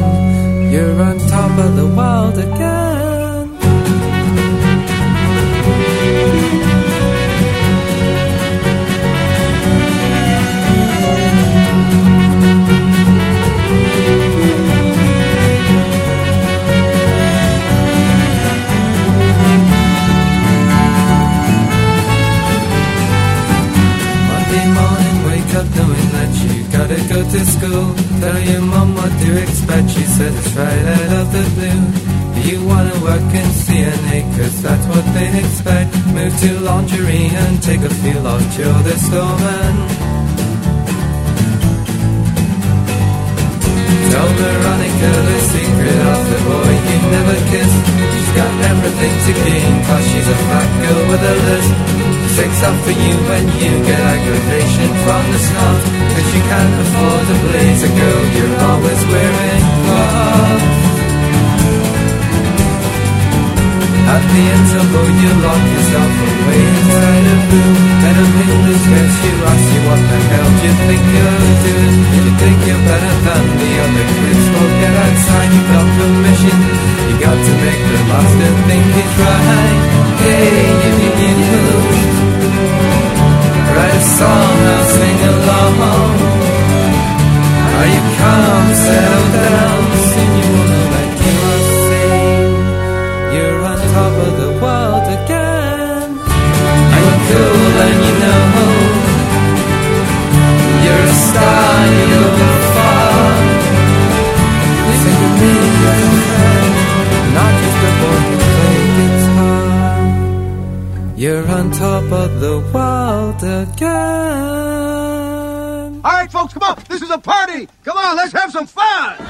Speaker 7: You're on top of the world again. Monday morning, wake up knowing that you gotta go to school. Tell your she said it's right out of the blue. You wanna work in CNA, cause that's what they expect. Move to lingerie and take a feel off Joe the Stoneman. Tell Veronica the secret of the boy you never kissed. She's got everything to gain, cause she's a fat girl with a list. Six up for you when you get aggravation from the snuff. Cause you can't afford a blazer, girl, you're always wearing gloves. At the interval, you lock yourself away inside a room. And a minute scares you, asks you what the hell do you think you're doing? You think you're better than the other kids, well, get outside, you got permission. You got to make the master think it's right. Hey, if you need help. Write a song, I'll sing along. Are you calm, settle down? Soon you will the world again. You're cool and you know. You're a star, you're fun. So you need your friend, not just a boy who plays guitar. You're on top of the world again.
Speaker 2: All right, folks, come on. This is a party. Come on, let's have some fun.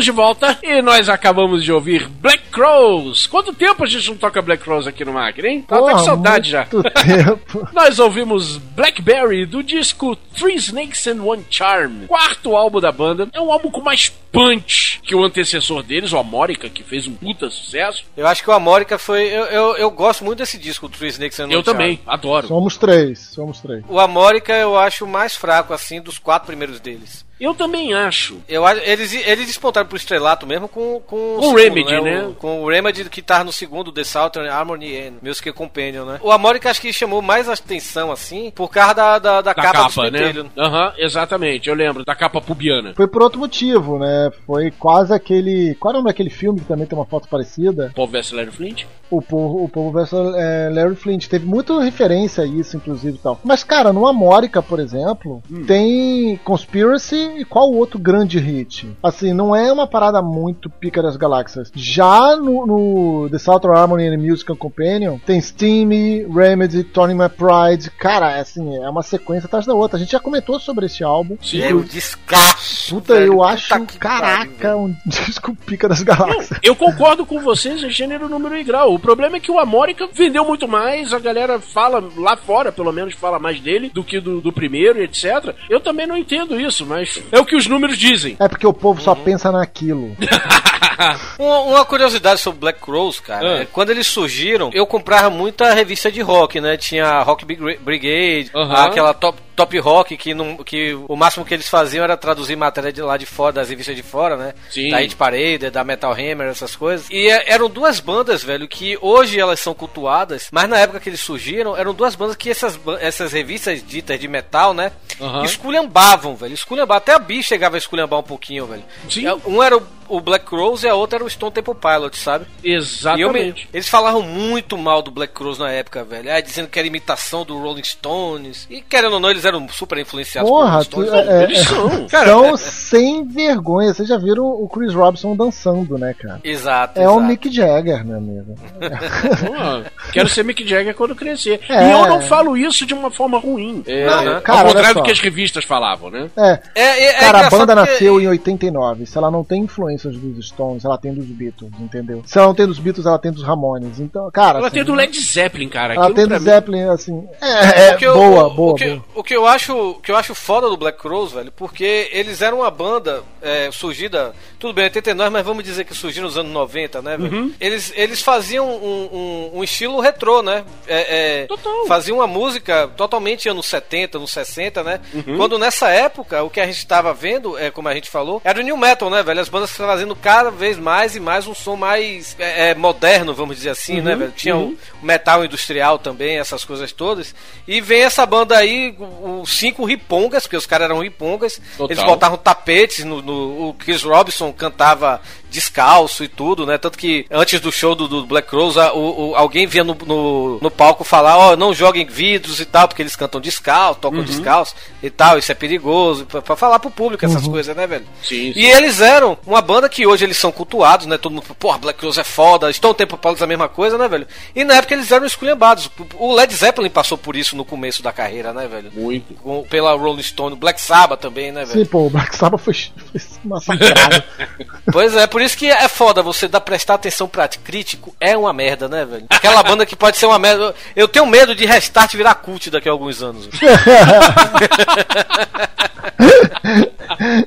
Speaker 1: Estamos de volta e nós acabamos de ouvir Black Crows. Quanto tempo a gente não toca Black Crows aqui no Máquina, hein? Tá até com saudade já.
Speaker 5: tempo.
Speaker 1: Nós ouvimos Blackberry do disco Three Snakes and One Charm, quarto álbum da banda. É um álbum com mais punch que o antecessor deles, o Amorica, que fez um puta sucesso.
Speaker 3: Eu acho que o Amorica foi. Eu, eu, eu gosto muito desse disco, o Three Snakes and
Speaker 1: Eu
Speaker 3: One
Speaker 1: também,
Speaker 3: Charm.
Speaker 1: adoro.
Speaker 5: Somos três, somos três.
Speaker 3: O Amorica eu acho o mais fraco, assim, dos quatro primeiros deles.
Speaker 1: Eu também acho.
Speaker 3: Eu acho, eles, eles despontaram pro estrelato mesmo com, com
Speaker 1: O
Speaker 3: segundo,
Speaker 1: Remedy, né?
Speaker 3: O- com o Remedy que tá no segundo, The Southern Harmony and Music Companion, né? O Amorica acho que chamou mais atenção, assim, por causa da, da, da
Speaker 1: Da
Speaker 3: capa,
Speaker 1: capa,
Speaker 3: do
Speaker 1: né? Aham, exatamente, eu lembro, da capa pubiana.
Speaker 5: Foi por outro motivo, né? Foi quase aquele. Qual é o nome daquele filme que também tem uma foto parecida?
Speaker 1: Paul Vesseler Flint?
Speaker 5: O povo, o povo versus é, Larry Flint. Teve muita referência a isso, inclusive e tal. Mas, cara, no Amórica, por exemplo, tem Conspiracy e qual outro grande hit? Assim, não é uma parada muito pica das galáxias. Já no, no The Southern Harmony and Musical Companion, tem Steamy, Remedy, Tony McBride. Cara, assim, é uma sequência atrás da outra. A gente já comentou sobre esse álbum.
Speaker 1: Sim.
Speaker 3: É um descasso.
Speaker 5: Puta,
Speaker 3: velho.
Speaker 5: eu acho,
Speaker 3: que
Speaker 5: caraca,
Speaker 3: pariu,
Speaker 5: um disco pica das galáxias.
Speaker 1: Eu concordo com vocês em gênero, número e grau. O problema é que o Amorica vendeu muito mais, a galera fala, lá fora pelo menos, fala mais dele do que do, do primeiro etc. Eu também não entendo isso, mas é o que os números dizem.
Speaker 5: É porque o povo só pensa naquilo.
Speaker 3: Uma, uma curiosidade sobre Black Crowes, cara, é, quando eles surgiram, eu comprava muita revista de rock, né? Tinha a Rock Brig- Brigade,
Speaker 1: Aham.
Speaker 3: aquela top, top Rock, que, não, que o máximo que eles faziam era traduzir matéria de lá de fora, das revistas de fora, né?
Speaker 1: Sim.
Speaker 3: Da Hit Parade, da Metal Hammer, essas coisas. E é, eram duas bandas, velho, que hoje elas são cultuadas, mas na época que eles surgiram, eram duas bandas que essas, essas revistas ditas de metal, né?
Speaker 1: Aham.
Speaker 3: Esculhambavam, velho. Esculhambavam. Até a Bi chegava a esculhambar um pouquinho, velho.
Speaker 1: Sim.
Speaker 3: Um era o, o Black Rose e a outra era o Stone Temple Pilot, sabe? E eu me-
Speaker 1: Exatamente.
Speaker 3: eles falavam muito mal do Black Crowes na época, velho. Aí dizendo que era imitação do Rolling Stones. E querendo ou não, eles eram super influenciados
Speaker 5: Porra,
Speaker 3: pelo
Speaker 5: tu,
Speaker 3: Rolling Stones.
Speaker 5: é,
Speaker 1: Eles são.
Speaker 5: são sem vergonha. Vocês já viram o Chris Robinson dançando, né, cara?
Speaker 3: Exato.
Speaker 5: É o
Speaker 3: exato.
Speaker 5: Mick Jagger, meu amigo.
Speaker 1: Pô, quero ser Mick Jagger quando crescer.
Speaker 5: É.
Speaker 1: E eu não falo isso de uma forma ruim. É,
Speaker 5: Não,
Speaker 1: né?
Speaker 5: cara,
Speaker 1: Ao
Speaker 5: olha
Speaker 1: contrário do que as revistas falavam, né?
Speaker 5: É,
Speaker 3: É, é, é
Speaker 5: cara, a banda
Speaker 3: porque-
Speaker 5: nasceu em 89. Se ela não tem influências dos Stones, ela tem dos Beatles, entendeu? Se ela não tem dos Beatles, ela tem dos Ramones. Então, cara.
Speaker 1: Ela
Speaker 5: assim,
Speaker 1: tem do Led Zeppelin, cara.
Speaker 5: Ela tem do
Speaker 1: mim-
Speaker 5: Zeppelin, assim. É, é
Speaker 3: eu-
Speaker 5: boa,
Speaker 3: o-
Speaker 5: boa,
Speaker 3: o que,
Speaker 5: boa.
Speaker 3: O que eu acho, o que eu acho foda do Black Crowes, velho, porque eles eram uma banda é, surgida, tudo bem, 89, mas vamos dizer que surgiu nos anos 90, né, velho?
Speaker 1: Uhum.
Speaker 3: Eles, eles faziam um, um- um estilo retrô, né? É, é,
Speaker 1: Total.
Speaker 3: Faziam uma música totalmente anos 70, anos 60, né?
Speaker 1: Uhum.
Speaker 3: Quando nessa época, o que a gente estava vendo, é, como a gente falou, era o New Metal, né, velho? As bandas fazendo cada vez mais e mais um som mais é, é, moderno, vamos dizer assim,
Speaker 1: Uhum.
Speaker 3: né, velho? Tinha o metal industrial também, essas coisas todas. E vem essa banda aí, os cinco ripongas, porque os caras eram ripongas.
Speaker 1: Total.
Speaker 3: Eles botavam tapetes no, no- O Chris Robinson cantava descalço e tudo, né? Tanto que antes do show do, do Black Rose, a- o, o- alguém via no, no, no palco falar: Ó, não joguem vidros e tal, porque eles cantam descalço, tocam
Speaker 1: Uhum.
Speaker 3: descalço e tal, isso é perigoso. Pra, pra falar pro público essas coisas, né, velho?
Speaker 1: Sim, sim.
Speaker 3: E eles eram uma banda que hoje eles são cultuados, né? Todo mundo, porra, Black Rose é foda, Temple Pilots é a mesma coisa, né, velho? E na época eles eram esculhambados. O Led Zeppelin passou por isso no começo da carreira, né, velho?
Speaker 1: Muito.
Speaker 3: Com- pela Rolling Stone, Black Sabbath também, né, velho?
Speaker 5: Sim, pô, o Black Sabbath foi, foi massacrado.
Speaker 3: Pois é, por isso que é foda você dar prestar atenção pra crítico, é uma merda, né, velho? Aquela banda que pode ser uma merda. Eu tenho medo de restart virar cult daqui a alguns anos.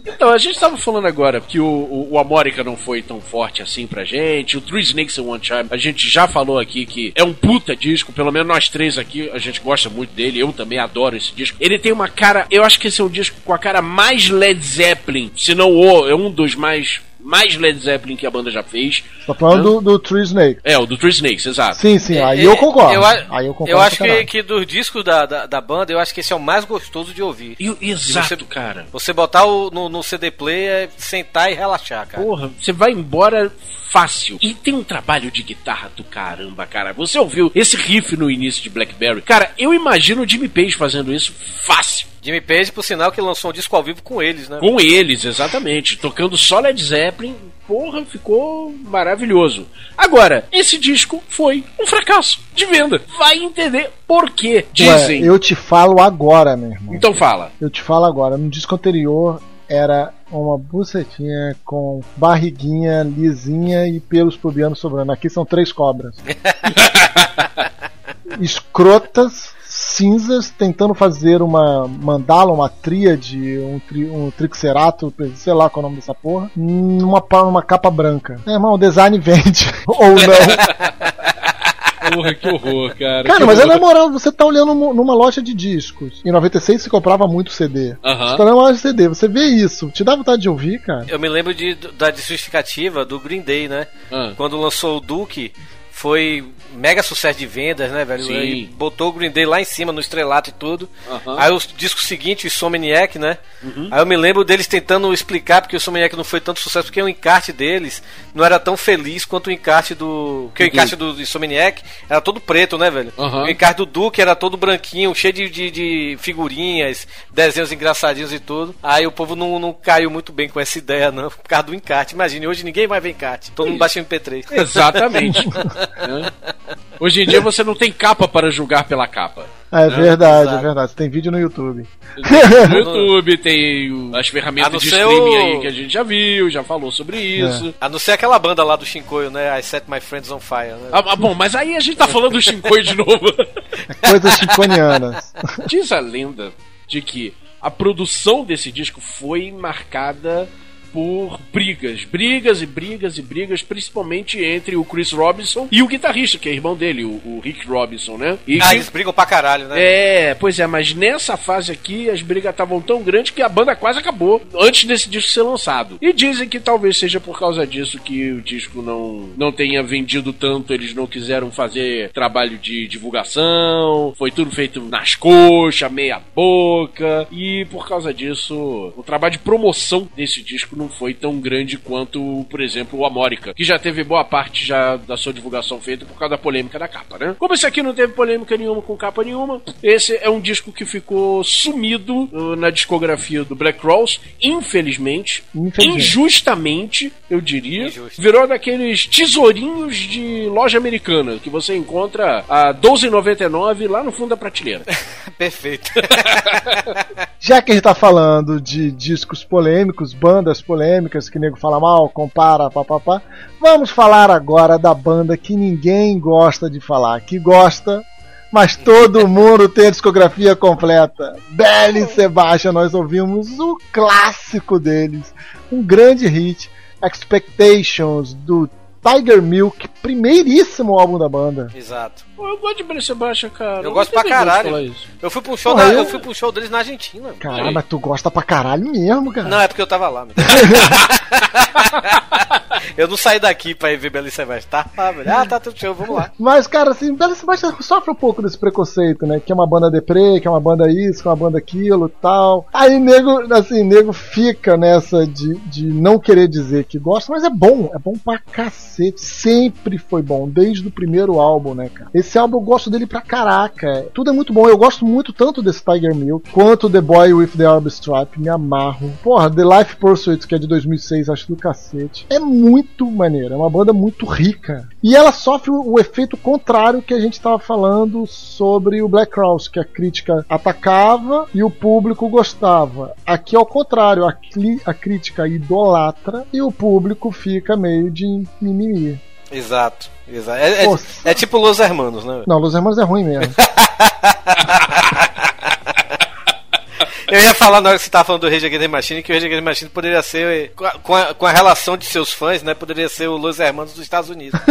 Speaker 1: Então, a gente tava falando agora que o, o, o Amorica não foi tão forte assim pra gente. O Three Snakes and One Charm, a gente já falou aqui que é um puta disco, pelo menos nós três aqui, a gente gosta muito dele. Eu também adoro esse disco. Ele tem uma cara, eu acho que esse é um disco com a cara mais Led Zeppelin, se não o, é um dos mais mais Led Zeppelin que a banda já fez.
Speaker 5: Tá falando do, do Tree Snake.
Speaker 1: É, o do Three Snakes, exato.
Speaker 5: Sim, sim, aí
Speaker 3: É,
Speaker 5: eu concordo.
Speaker 3: Eu,
Speaker 5: aí eu concordo.
Speaker 3: eu acho que, que dos discos da, da, da banda, eu acho que esse é o mais gostoso de ouvir.
Speaker 1: E, exato,
Speaker 3: você-
Speaker 1: cara.
Speaker 3: Você botar o, no, no CD player, sentar e relaxar, cara.
Speaker 1: Porra, você vai embora fácil. E tem um trabalho de guitarra do caramba, cara. Você ouviu esse riff no início de Blackberry? Cara, eu imagino o Jimmy Page fazendo isso fácil.
Speaker 3: Jimmy Page, por sinal, que lançou um disco ao vivo com eles, né?
Speaker 1: Com eles, exatamente. Tocando só Led Zeppelin. Porra, ficou maravilhoso. Agora, esse disco foi um fracasso de venda. Vai entender por quê.
Speaker 5: Ué,
Speaker 1: Dizem.
Speaker 5: eu te falo agora, meu irmão.
Speaker 1: Então fala.
Speaker 5: Eu te falo agora. No disco anterior era uma bucetinha com barriguinha lisinha e pelos pubianos sobrando. Aqui são três cobras. Escrotas, cinzas, tentando fazer uma mandala, uma tríade, um, tri, um trixerato, sei lá qual é o nome dessa porra, numa, numa capa branca. É, irmão, o design vende. Ou não.
Speaker 1: Porra, que horror, cara.
Speaker 5: Cara,
Speaker 1: que
Speaker 5: mas é
Speaker 1: horror.
Speaker 5: na moral, você tá olhando numa loja de discos. Em 96 se comprava muito CD.
Speaker 1: Aham.
Speaker 5: Você tá olhando uma loja de CD, você vê isso. Te dá vontade de ouvir, cara?
Speaker 3: Eu me lembro de, da justificativa do Green Day, né?
Speaker 1: Ah.
Speaker 3: Quando lançou o Duke, foi mega sucesso de vendas, né, velho?
Speaker 1: Sim.
Speaker 3: Aí botou o Green Day lá em cima, no estrelato e tudo.
Speaker 1: Aham.
Speaker 3: Aí o disco seguinte, o Insomniac, né?
Speaker 1: Uhum.
Speaker 3: Aí eu me lembro deles tentando explicar porque o Insomniac não foi tanto sucesso, porque o encarte deles não era tão feliz quanto o encarte do. Porque o encarte do Insomniac era todo preto, né, velho? O encarte do Duke era todo branquinho, cheio de, de, de figurinhas, desenhos engraçadinhos e tudo. Aí o povo não, não caiu muito bem com essa ideia, não, por causa do encarte. Imagine, hoje ninguém vai ver encarte. Todo mundo baixa MP3.
Speaker 1: Exatamente. Né? Hoje em dia você não tem capa para julgar pela capa.
Speaker 5: É verdade,
Speaker 3: Exato.
Speaker 5: é verdade. Tem vídeo no YouTube.
Speaker 1: No YouTube tem as ferramentas de streaming
Speaker 3: o-
Speaker 1: aí que a gente já viu, já falou sobre isso.
Speaker 3: A não ser aquela banda lá do Shinkoio, né? I Set My Friends on Fire, né?
Speaker 1: Ah, ah, bom, mas aí a gente tá falando do Shinkoi de novo.
Speaker 5: Coisas chiconianas.
Speaker 1: Diz a lenda de que a produção desse disco foi marcada por brigas, brigas e brigas e brigas, principalmente entre o Chris Robinson e o guitarrista, que é irmão dele, o, o Rick Robinson, né? E
Speaker 3: Ah,
Speaker 1: que-
Speaker 3: eles brigam pra caralho, né?
Speaker 1: É, pois é, mas nessa fase aqui as brigas estavam tão grandes que a banda quase acabou antes desse disco ser lançado. E dizem que talvez seja por causa disso que o disco não, não tenha vendido tanto, eles não quiseram fazer trabalho de divulgação, foi tudo feito nas coxas, meia boca, e por causa disso o trabalho de promoção desse disco não foi tão grande quanto, por exemplo, o Amórica, que já teve boa parte já da sua divulgação feita por causa da polêmica da capa, né? Como esse aqui não teve polêmica nenhuma com capa nenhuma, esse é um disco que ficou sumido uh, na discografia do Black Cross, infelizmente,
Speaker 5: Infelizmente.
Speaker 1: injustamente, eu diria,
Speaker 3: Injusto.
Speaker 1: virou daqueles tesourinhos de loja americana que você encontra a R$12,99 lá no fundo da prateleira.
Speaker 3: Perfeito.
Speaker 5: Já que a gente tá falando de discos polêmicos, bandas polêmicas que o nego fala mal, compara, papapá, vamos falar agora da banda que ninguém gosta de falar, que gosta, mas todo mundo tem a discografia completa. Belly Sebastian, nós ouvimos o clássico deles, um grande hit, Expectations, do Tiger Milk, primeiríssimo álbum da banda.
Speaker 3: Exato.
Speaker 1: Eu gosto de Bressa Baixa, cara.
Speaker 3: Eu
Speaker 1: Não
Speaker 3: gosto pra caralho. Eu fui um show,
Speaker 5: Porra,
Speaker 3: da-
Speaker 5: eu-
Speaker 3: eu fui pra um show deles na Argentina.
Speaker 5: Caralho, mas tu gosta pra caralho mesmo, cara.
Speaker 3: Não, é porque eu tava lá. eu não saí daqui pra ir ver Belo Sebastião. Tá velho. Ah, tá tudo show, vamos lá.
Speaker 5: Mas, cara, assim, Bela Sebastião sofre um pouco desse preconceito, né? Que é uma banda deprê, que é uma banda isso, que é uma banda aquilo tal. Aí, nego, assim, nego fica nessa de, de não querer dizer que gosta, mas é bom, é bom pra cacete. Sempre foi bom, desde o primeiro álbum, né, cara? Esse álbum eu gosto dele pra caraca. Tudo é muito bom. Eu gosto muito tanto desse Tiger Milk quanto The Boy with the Orb Stripe. Me amarro. Porra, The Life Pursuit, que é de 2006, acho do cacete. É muito maneiro. É uma banda muito rica. E ela sofre o, efeito contrário que a gente tava falando sobre o Black Cross, que a crítica atacava e o público gostava. Aqui é o contrário. A, a crítica idolatra e o público fica meio de mimimi.
Speaker 3: Exato. Exato. É, é- é tipo Los Hermanos, né?
Speaker 5: Não, Los Hermanos é ruim mesmo.
Speaker 3: Eu ia falar na hora que você tava falando do Rage Against the Machine que o Rage Against the Machine poderia ser, eh, com a, com a- relação de seus fãs, né? Poderia ser o Los Hermanos dos Estados Unidos.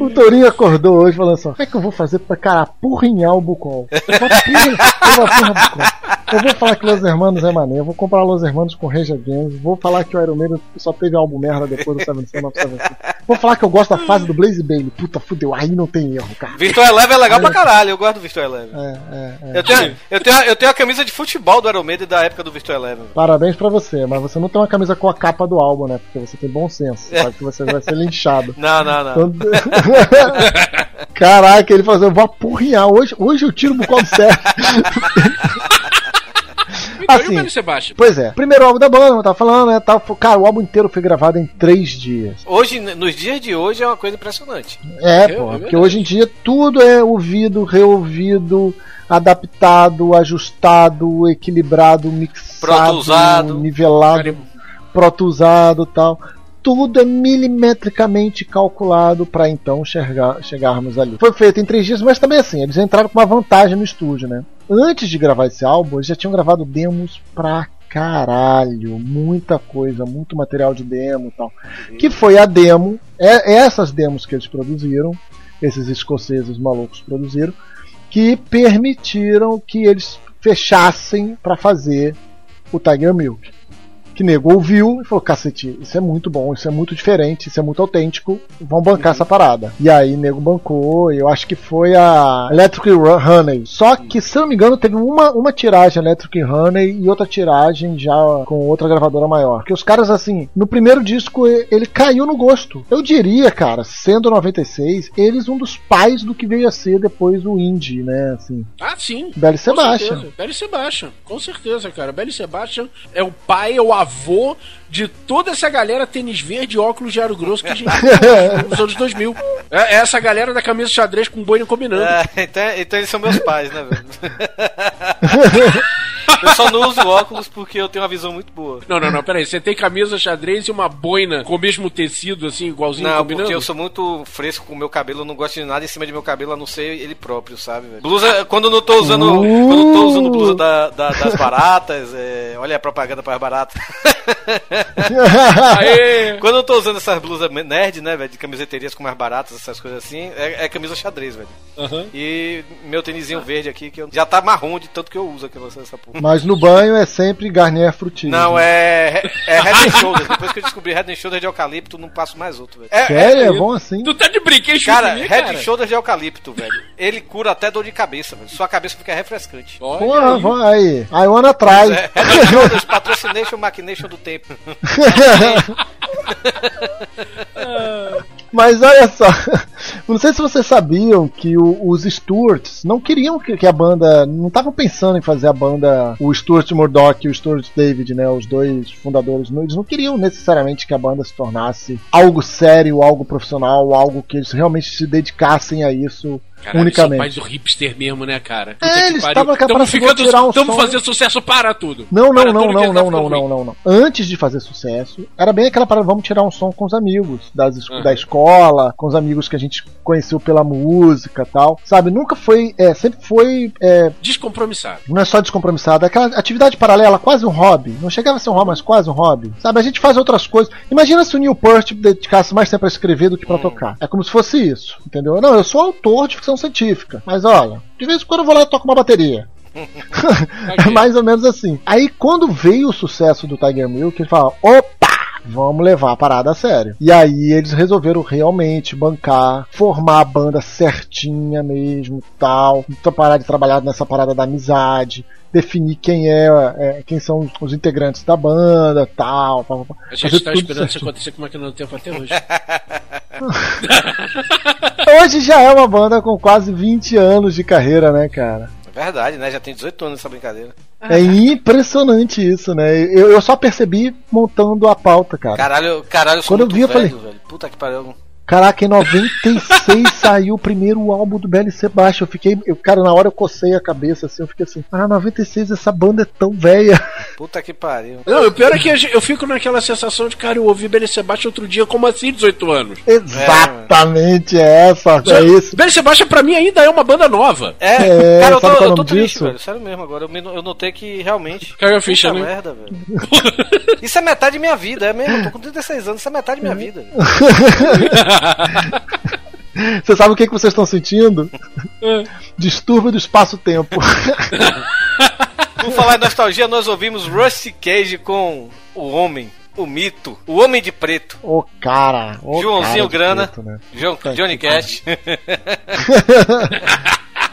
Speaker 5: O Tourinho acordou hoje falando assim: como é que eu vou fazer pra cara apurrinhar o Bucol? Eu vou eu vou o. Eu vou falar que Los Hermanos é maneiro, eu vou comprar Los Hermanos com Rage Against, vou falar que o Iron Maiden só teve álbum merda depois do Seven Sun of Seven Sun. Vou falar que eu gosto da fase do Blaze Bailey. Puta, fudeu, aí não tem erro, cara.
Speaker 3: Virtual Eleven é legal pra caralho, eu gosto do Virtual Eleven.
Speaker 5: É, é, é.
Speaker 3: Eu tenho, eu, tenho, eu tenho a camisa de futebol do Iron Maiden da época do Virtual Eleven.
Speaker 5: Parabéns pra você, mas você não tem uma camisa com a capa do álbum, né? Porque você tem bom senso, você sabe que você vai ser linchado.
Speaker 3: Não, não, não.
Speaker 5: Então- Caraca, ele falou assim, eu vou apurrinhar. Hoje, hoje eu tiro o Bucol do sério.
Speaker 1: Então, e
Speaker 5: Assim,
Speaker 1: o Belo Sebastião?
Speaker 5: Pois é, primeiro álbum da banda, como eu tava falando, né? Tava, cara, o álbum inteiro foi gravado em três dias.
Speaker 3: Hoje, nos dias de hoje, é uma coisa impressionante.
Speaker 5: É,
Speaker 1: É,
Speaker 5: porra,
Speaker 1: é
Speaker 5: porque hoje em dia tudo é ouvido, reouvido, adaptado, ajustado, equilibrado, mixado,
Speaker 3: Proto-usado.
Speaker 5: nivelado,
Speaker 1: Cara,
Speaker 5: proto-usado tal. Tudo é milimetricamente calculado para então chegar, chegarmos ali. Foi feito em três dias, mas também assim, eles entraram com uma vantagem no estúdio, né? Antes de gravar esse álbum, eles já tinham gravado demos pra caralho. Muita coisa, muito material de demo e tal. Que foi a demo, é, é essas demos que eles produziram, esses escoceses malucos produziram, que permitiram que eles fechassem para fazer o Tiger Milk. Que nego ouviu e falou: cacete, isso é muito bom, isso é muito diferente, isso é muito autêntico, vão bancar essa parada. E aí nego bancou, eu acho que foi a Electric Honey. Só que, se não me engano, teve uma, uma tiragem Electric Honey e outra tiragem já com outra gravadora maior. Porque os caras, assim, no primeiro disco ele caiu no gosto. Eu diria, cara, sendo 96, eles um dos pais do que veio a ser depois o indie, né? Assim,
Speaker 1: Ah, sim.
Speaker 5: Belly
Speaker 1: Com
Speaker 5: Sebastian.
Speaker 1: certeza. Belly Sebastian, com certeza, cara. Belly Sebastian é o pai, é o avô de toda essa galera tênis verde e óculos de aro grosso que a gente viu nos anos 2000. É, é essa galera da camisa xadrez com boina combinando.
Speaker 3: É, então, então eles são meus pais, né, velho? eu só não uso óculos porque eu tenho uma visão muito boa.
Speaker 1: Não, não, não, peraí. Você tem camisa xadrez e uma boina com o mesmo tecido, assim, igualzinho
Speaker 3: Não,
Speaker 1: combinando?
Speaker 3: porque eu sou muito fresco com o meu cabelo, eu não gosto de nada em cima de meu cabelo, a não ser ele próprio, sabe, velho? Blusa, quando eu não tô usando. Quando eu tô usando blusa da- da- das baratas, é, olha a propaganda para as baratas.
Speaker 1: Aê!
Speaker 3: Quando eu tô usando essas blusas nerd, né, velho, de camiseterias com mais baratas, essas coisas assim, é, é camisa xadrez, velho.
Speaker 1: Aham.
Speaker 3: E meu tênisinho verde aqui, que eu- já tá marrom de tanto que eu uso aquela, essa porra.
Speaker 5: Mas no banho é sempre Garnier Frutti.
Speaker 3: Não, é, é Head and Shoulders. Depois que eu descobri Head and Shoulders de eucalipto, não passo mais outro, velho. É,
Speaker 5: Sério? É bom assim?
Speaker 1: Tu tá de brinquedo
Speaker 3: Cara,
Speaker 1: comigo,
Speaker 3: Head
Speaker 1: cara?
Speaker 3: and Shoulders de eucalipto, velho. Ele cura até dor de cabeça, velho. Sua cabeça fica refrescante.
Speaker 1: Olha
Speaker 5: Porra,
Speaker 1: aí.
Speaker 5: vamos aí. I wanna try.
Speaker 3: É, Head and Shoulders, patrocination, machination do tempo.
Speaker 5: Mas olha só, não sei se vocês sabiam que o- os Stewarts não queriam que, que a banda, não estavam pensando em fazer a banda, o Stuart Murdoch e o Stuart David, né, os dois fundadores, eles não queriam necessariamente que a banda se tornasse algo sério, algo profissional, algo que eles realmente se dedicassem a isso
Speaker 1: Caralho,
Speaker 5: unicamente.
Speaker 1: mais do hipster mesmo, né, cara?
Speaker 5: É,
Speaker 1: Puta
Speaker 5: eles estavam vou
Speaker 1: ficando,
Speaker 5: tirar um som.
Speaker 1: fazendo sucesso para tudo.
Speaker 5: Não, não,
Speaker 1: Para
Speaker 5: não, não, não, não, não, não, não. Antes de fazer sucesso, era bem aquela parada, vamos tirar um som com os amigos das,
Speaker 1: Uhum.
Speaker 5: da escola, com os amigos que a gente conheceu pela música e tal. Sabe, nunca foi, é, sempre foi, é,
Speaker 1: Descompromissado.
Speaker 5: não é só descompromissado, é aquela atividade paralela, quase um hobby. Não chegava a ser um hobby, mas quase um hobby. Sabe, a gente faz outras coisas. Imagina se o Neil Peart dedicasse mais tempo a escrever do que pra tocar. É como se fosse isso, entendeu? Não, eu sou autor de ficção científica, mas olha, de vez em quando eu vou lá e toco uma bateria. É mais ou menos assim. Aí quando veio o sucesso do Tiger Milk, eles falaram: opa! Vamos levar a parada a sério. E aí eles resolveram realmente bancar, formar a banda certinha mesmo, tal. Então parar de trabalhar nessa parada da amizade, definir quem é, é, quem são os integrantes da banda, tal. tal, tal.
Speaker 1: A gente
Speaker 5: Fazer
Speaker 1: tá esperando isso
Speaker 5: certinho.
Speaker 1: acontecer com máquina do tempo até hoje.
Speaker 5: Hoje já é uma banda com quase 20 anos de carreira, né, cara?
Speaker 3: É verdade, né? Já tem 18 anos essa brincadeira.
Speaker 5: É impressionante isso, né? Eu, eu só percebi montando a pauta, cara.
Speaker 3: Caralho, caralho, eu sou
Speaker 5: Quando eu vi, eu falei-
Speaker 3: velho. Puta que pariu.
Speaker 5: Caraca, em 96 saiu o primeiro álbum do Belly Sebastian. Eu fiquei, eu, cara, na hora eu cocei a cabeça assim, eu fiquei assim, ah, 96 essa banda é tão velha.
Speaker 3: Puta que pariu.
Speaker 1: Não, o pior é que eu fico naquela sensação de, cara, eu ouvi Belly Sebastian outro dia, como assim 18 anos?
Speaker 5: Exatamente é essa, é isso.
Speaker 1: Belly Sebastian pra mim ainda é uma banda nova.
Speaker 3: É,
Speaker 5: É,
Speaker 3: cara, eu tô,
Speaker 5: é
Speaker 3: eu tô triste,
Speaker 5: disso?
Speaker 3: velho. Sério mesmo, agora eu, me- eu notei que realmente.
Speaker 1: Caiu a ficha, né?
Speaker 3: merda, velho. Isso é metade da minha vida, é mesmo. Eu tô com 36 anos, isso é metade da minha vida.
Speaker 5: Você sabe o que, que vocês estão sentindo? Distúrbio do espaço-tempo.
Speaker 3: Por falar em nostalgia, nós ouvimos Rusty Cage com O Homem, o Mito, O Homem de Preto.
Speaker 5: Ô cara,
Speaker 3: Joãozinho
Speaker 5: cara
Speaker 3: Grana,
Speaker 5: preto, né?
Speaker 3: Johnny
Speaker 5: que
Speaker 3: Cash.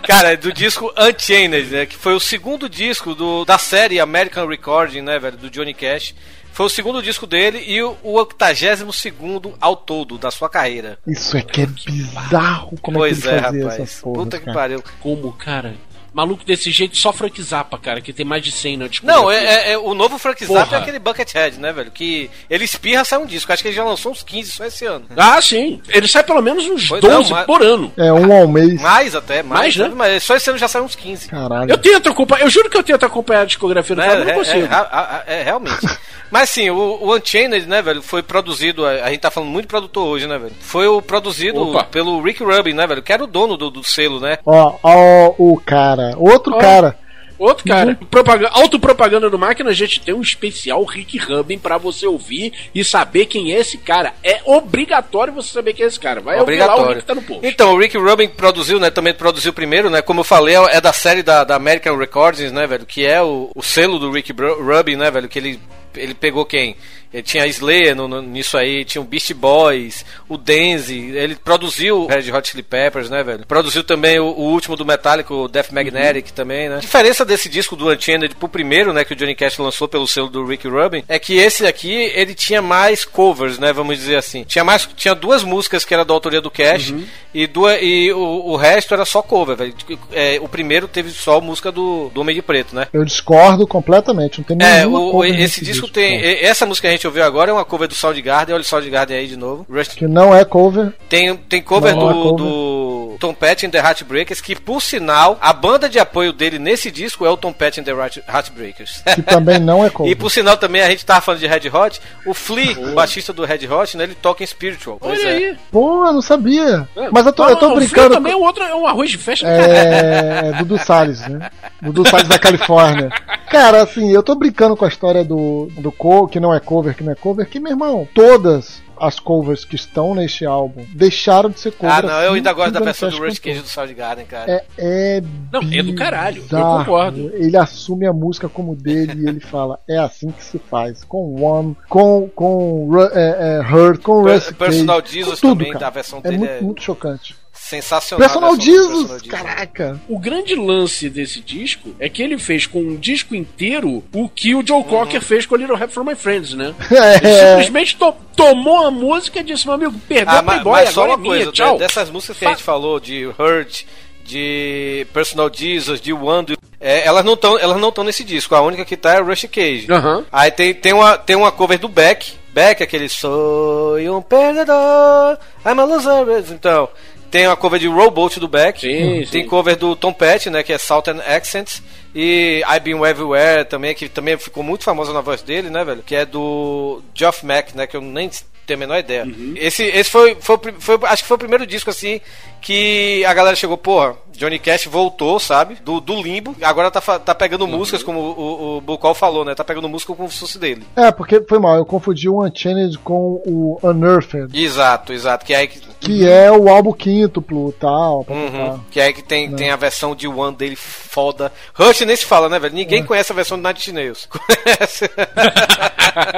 Speaker 3: Cara, é do disco Unchained, né? Que foi o segundo disco do, da série American Recording, né, velho? Do Johnny Cash. Foi o segundo disco dele e o, o 82 segundo ao todo da sua carreira.
Speaker 5: Isso é que é bizarro como
Speaker 3: pois
Speaker 5: é que ele
Speaker 3: é,
Speaker 5: fazia
Speaker 3: rapaz.
Speaker 5: essas porras,
Speaker 3: Puta que
Speaker 5: cara.
Speaker 3: pariu.
Speaker 1: Como, cara? Maluco desse jeito só Frank Zappa, cara, que tem mais de 100 na
Speaker 3: Não,
Speaker 1: discografia.
Speaker 3: é, é- é- o novo Frank Zappa
Speaker 1: Porra.
Speaker 3: é aquele Buckethead, né, velho? Que ele espirra, sai um disco. Acho que ele já lançou uns 15 só esse ano.
Speaker 1: Ah, sim. Ele sai pelo menos uns
Speaker 3: Pois
Speaker 1: 12
Speaker 3: não, mas-
Speaker 1: por ano.
Speaker 5: É um ao mês.
Speaker 3: Mais até, mais,
Speaker 1: Mais, né?
Speaker 3: né? Mas só esse ano já saiu uns 15.
Speaker 5: Caralho.
Speaker 1: Eu tento acompanhar, eu juro que eu tento acompanhar a discografia do
Speaker 3: Né?
Speaker 1: cara, mas
Speaker 3: É,
Speaker 1: não consigo.
Speaker 3: é, é, é, é, realmente. Mas sim, o, o Unchained, né, velho, foi produzido. A, a gente tá falando muito de produtor hoje, né, velho? Foi o produzido
Speaker 1: Opa.
Speaker 3: pelo Rick Rubin, né, velho? Que era o dono do, do selo, né?
Speaker 5: Ó, ó, o cara. Outro
Speaker 1: Ó.
Speaker 5: cara.
Speaker 1: Outro cara, propaganda, autopropaganda do máquina, a gente tem um especial Rick Rubin pra você ouvir e saber quem é esse cara. É obrigatório você saber quem é esse cara. Vai ouvir lá o
Speaker 3: Obrigatório.
Speaker 1: link tá no post.
Speaker 3: Então, o Rick Rubin produziu, né? Também produziu primeiro, né? Como eu falei, é da série da, da American Recordings, né, velho? Que é o, o selo do Rick Rubin, né, velho? Que ele, ele pegou quem? Ele tinha a Slayer no, no- nisso aí, tinha o Beast Boys, o Denzi, ele produziu o Red Hot Chili Peppers, né, velho? Produziu também o, o último do Metallica, o Death Magnetic também, né? A diferença desse disco do Unchained pro primeiro, né, que o Johnny Cash lançou pelo selo do Rick Rubin, é que esse aqui, ele tinha mais covers, né, vamos dizer assim. Tinha mais, tinha duas músicas que era da autoria do Cash e, duas, e o, o resto era só cover, velho. É, o primeiro teve só música do, do Homem de Preto, né?
Speaker 5: Eu discordo completamente. Não tem
Speaker 3: É,
Speaker 5: nenhuma
Speaker 3: o-
Speaker 5: cover
Speaker 3: esse
Speaker 5: nesse
Speaker 3: disco tem.
Speaker 5: não.
Speaker 3: Essa música a gente ouviu agora é uma cover do Soundgarden. Olha o Soundgarden aí de novo. Rush-
Speaker 5: Que não é cover.
Speaker 3: Tem, tem cover
Speaker 5: Não,
Speaker 3: do,
Speaker 5: é cover.
Speaker 3: do Tom Petty and the Heartbreakers, que por sinal, a banda de apoio dele nesse disco é o Tom Petty and the Heart- Heartbreakers.
Speaker 5: Que também não é cover.
Speaker 3: E por sinal também a gente tava falando de Red Hot, o Flea, o baixista do Red Hot, né, ele toca em Spiritual. Pois
Speaker 1: Olha
Speaker 3: é.
Speaker 1: aí.
Speaker 5: Pô, eu não sabia. Mas eu tô,
Speaker 1: Ah,
Speaker 5: eu tô
Speaker 1: o Flea
Speaker 5: brincando.
Speaker 1: também é um outro, é um arroz de festa.
Speaker 5: É. Dudu Salles, né? Dudu Salles da Califórnia. Cara, assim, eu tô brincando com a história do, do co, que não é cover, que não é cover, que, meu irmão, todas as covers que estão neste álbum deixaram de ser cover.
Speaker 3: Ah, não, eu
Speaker 5: assim
Speaker 3: ainda gosto da versão do Rush Cage
Speaker 5: cantou.
Speaker 3: do Soundgarden, cara.
Speaker 5: É, é
Speaker 1: Não, é do caralho, eu concordo.
Speaker 5: Ele assume a música como dele e ele fala: é assim que se faz. Com One, com, com é, é, Hurt, com
Speaker 3: Per-
Speaker 5: Russ
Speaker 3: Personal
Speaker 5: Cage,
Speaker 3: Jesus
Speaker 5: tudo,
Speaker 3: também,
Speaker 5: cara.
Speaker 3: da versão
Speaker 5: É
Speaker 3: dele
Speaker 5: muito,
Speaker 3: é-
Speaker 5: muito chocante.
Speaker 3: Sensacional.
Speaker 5: Personal
Speaker 3: do
Speaker 5: Jesus,
Speaker 3: Personal Jesus.
Speaker 5: caraca.
Speaker 1: O grande lance desse disco é que ele fez com um disco inteiro o que o Joe Cocker fez com a Little Help from My Friends, né? Ele
Speaker 5: É,
Speaker 1: simplesmente to- tomou a música e disse, meu amigo, perdeu
Speaker 3: Ah,
Speaker 1: a
Speaker 3: mas,
Speaker 1: Playboy,
Speaker 3: mas só
Speaker 1: agora
Speaker 3: uma
Speaker 1: é minha,
Speaker 3: coisa,
Speaker 1: tchau.
Speaker 3: de- dessas músicas que a gente falou, de Hurt, de Personal Jesus, de One, é, elas não estão elas não estão nesse disco. A única que tá é Rush Cage.
Speaker 1: Aham.
Speaker 3: Aí tem, tem, uma, tem uma cover do Beck. Beck, aquele Sou um perdedor, I'm a loser. Então, tem uma cover de Rowboat do Beck.
Speaker 1: Sim,
Speaker 3: tem
Speaker 1: sim.
Speaker 3: cover do Tom Petty, né, que é Southern Accents. E I've Been Everywhere também, que também ficou muito famosa na voz dele, né, velho? Que é do Geoff Mack, né, que eu nem tenho a menor ideia.
Speaker 1: Uhum.
Speaker 3: Esse, esse foi, foi, o foi- acho que foi o primeiro disco, assim, que a galera chegou, porra, Johnny Cash voltou, sabe? Do, do limbo. Agora tá, tá pegando
Speaker 1: Uhum.
Speaker 3: músicas, como o, o, o Bucol falou, né? Tá pegando música como se fosse dele.
Speaker 5: é, porque foi mal, eu confundi o Unchained com o Unearthed,
Speaker 3: Exato, exato. Que é que,
Speaker 5: que é o álbum quíntuplo e tal.
Speaker 3: Uhum. que, é aí que tem, tem a versão de One dele foda. Rush nem se fala, né, velho?
Speaker 5: É.
Speaker 3: Ninguém conhece a versão de Night Nails. Conhece?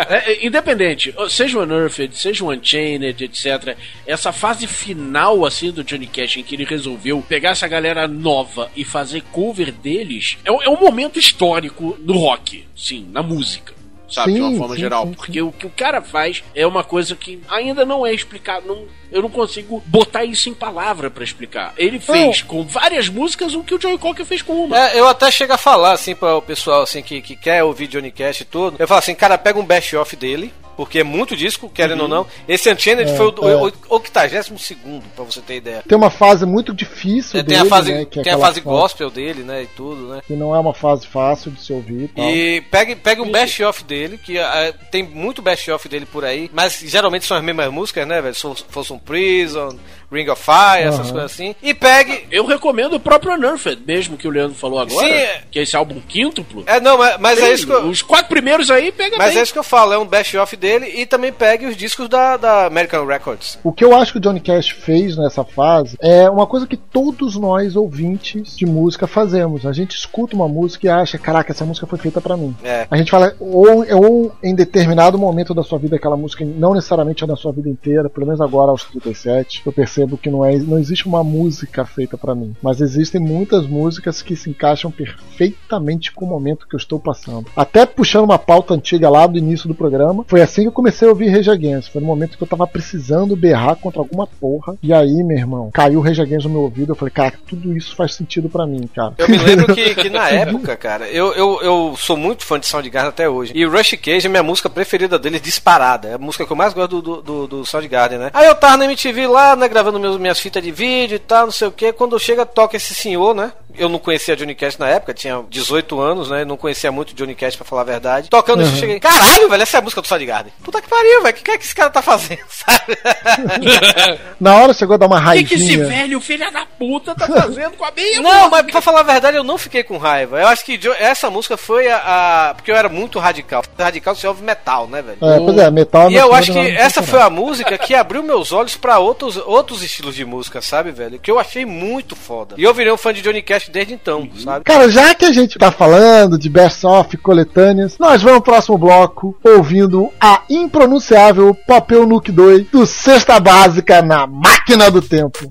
Speaker 1: É, é, independente, seja o Unearthed, seja o Unchained, etc. Essa fase final, assim, do Johnny Cash, em que ele resolveu pegar essa galera nova e fazer cover deles, é, um- é um momento histórico no rock, sim, na música. Sabe, de uma
Speaker 5: Sim,
Speaker 1: forma
Speaker 5: sim,
Speaker 1: geral.
Speaker 5: sim,
Speaker 1: porque o que o cara faz é uma coisa que ainda não é explicado. Não, eu não consigo botar isso em palavra pra explicar. Ele fez com várias músicas o que o Joey Cocker fez com uma.
Speaker 3: É, eu até chego a falar, assim, para o pessoal assim, que, que quer ouvir Johnny Cash e tudo. Eu falo assim, cara, pega um best-off dele. Porque é muito disco, querendo ou não. Esse Unchained
Speaker 5: É,
Speaker 3: foi o,
Speaker 5: é.
Speaker 3: o, o 82 pra você ter ideia.
Speaker 5: Tem uma fase muito difícil
Speaker 3: É, tem
Speaker 5: dele,
Speaker 3: a fase,
Speaker 5: né, que é
Speaker 3: tem a
Speaker 5: aquela
Speaker 3: fase gospel dele, né? E tudo, né?
Speaker 5: Que não é uma fase fácil de se ouvir e tal.
Speaker 3: E pegue, pegue um best-of dele, que ah, tem muito best-of dele por aí, mas geralmente são as mesmas músicas, né, velho? Fo- Folsom Prison, Ring of Fire, essas
Speaker 5: Aham.
Speaker 3: coisas assim. E pegue.
Speaker 1: Eu recomendo o próprio Unearthed, mesmo que o Leandro falou agora,
Speaker 3: Sim, é-
Speaker 1: que é esse álbum quíntuplo.
Speaker 3: É, não, mas, mas é isso que eu.
Speaker 1: Os quatro primeiros aí pega
Speaker 3: Mas
Speaker 1: bem.
Speaker 3: é isso que eu falo, é um best-of dele e também pegue os discos da, da American Records.
Speaker 5: O que eu acho que o Johnny Cash fez nessa fase é uma coisa que todos nós ouvintes de música fazemos. A gente escuta uma música e acha, caraca, essa música foi feita pra mim.
Speaker 3: É.
Speaker 5: A gente fala, ou, ou em determinado momento da sua vida, aquela música, não necessariamente é da sua vida inteira, pelo menos agora aos 37, eu percebo que não, é, não existe uma música feita pra mim. Mas existem muitas músicas que se encaixam perfeitamente com o momento que eu estou passando. Até puxando uma pauta antiga lá do início do programa, foi
Speaker 2: assim que eu comecei a ouvir Against. Foi no momento que eu tava precisando berrar contra alguma porra. E aí, meu irmão, caiu Against no meu ouvido. Eu falei, cara, tudo isso faz sentido pra mim, cara.
Speaker 3: Eu me lembro que, que na época, cara, eu, eu, eu sou muito fã de Soundgarden até hoje. E Rush Cage é minha música preferida deles, disparada. É a música que eu mais gosto do, do, do Soundgarden, né? Aí eu tava na MTV lá, né, gravando meus, minhas fitas de vídeo e tal, não sei o que. Quando chega, toca esse senhor, né? Eu não conhecia Johnny Cash na época, tinha 18 anos, né? Não conhecia muito Johnny Cash pra falar a verdade. Tocando isso, eu cheguei, caralho, velho, essa é a música do Soundgarden. Puta que pariu, velho, o que, que é que esse cara tá fazendo, sabe?
Speaker 2: Na hora chegou a dar uma
Speaker 1: O que, que esse velho, filha da puta, tá fazendo com a minha
Speaker 3: Não, mas pra falar a verdade, eu não fiquei com raiva. Eu acho que essa música foi a, a- Porque eu era muito radical. Radical se ouve metal, né, velho?
Speaker 2: É, pois é, metal
Speaker 3: E
Speaker 2: não-
Speaker 3: eu acho que essa foi a música que abriu meus olhos pra outros, outros estilos de música, sabe, velho? Que eu achei muito foda. E eu virei um fã de Johnny Cash desde então, sabe?
Speaker 2: Cara, já que a gente tá falando de best of coletâneas, nós vamos pro próximo bloco ouvindo a impronunciável Papel Nuke 2 do Sexta Básica na Máquina do Tempo.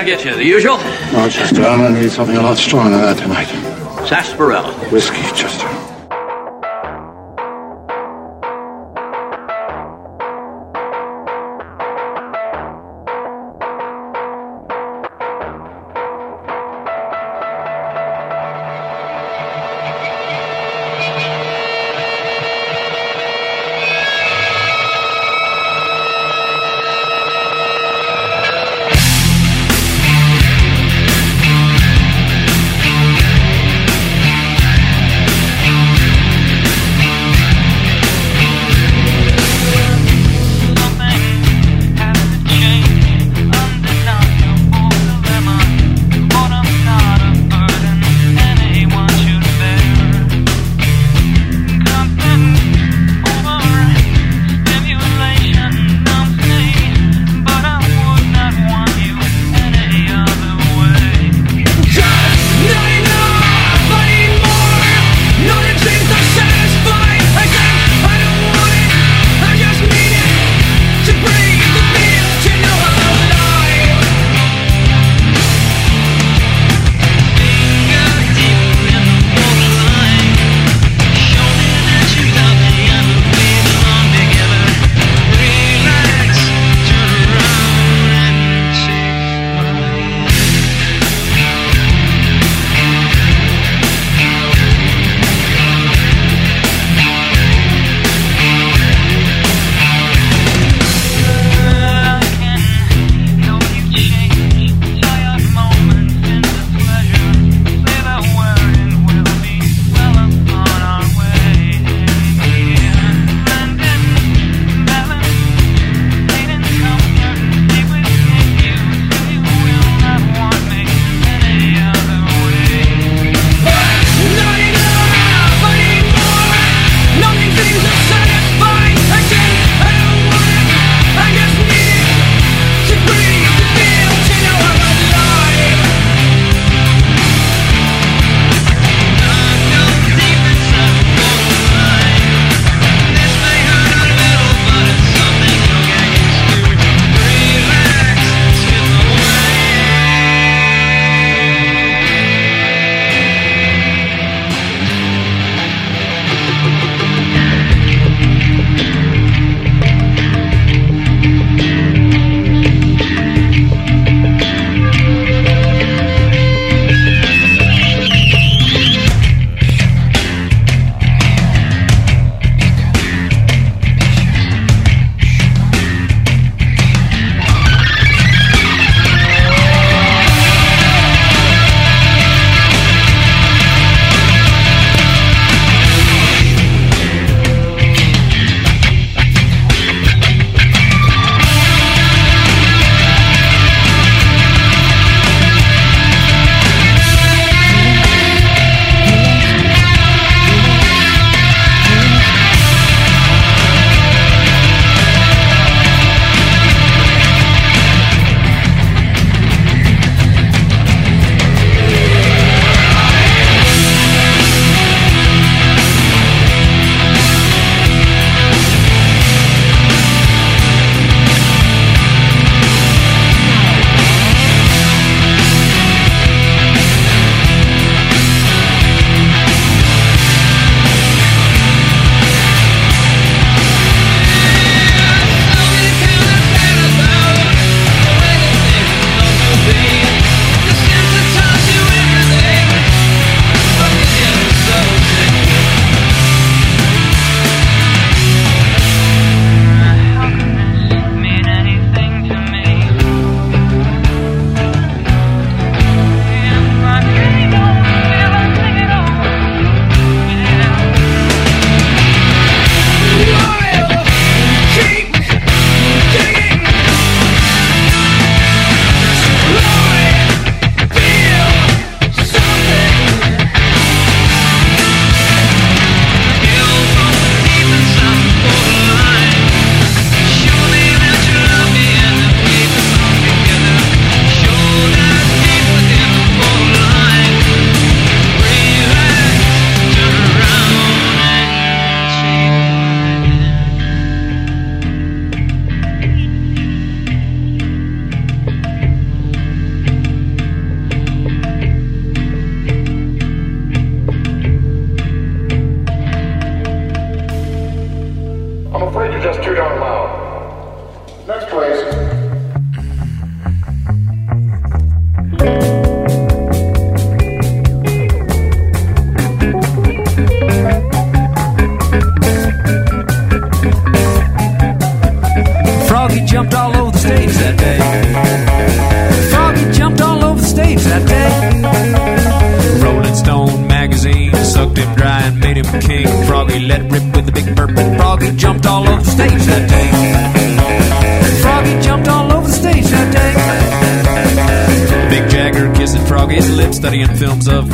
Speaker 8: I get you? The usual?
Speaker 9: No, Chester, I'm gonna need something a lot stronger than that tonight.
Speaker 8: Sarsaparilla.
Speaker 9: Whiskey, Chester.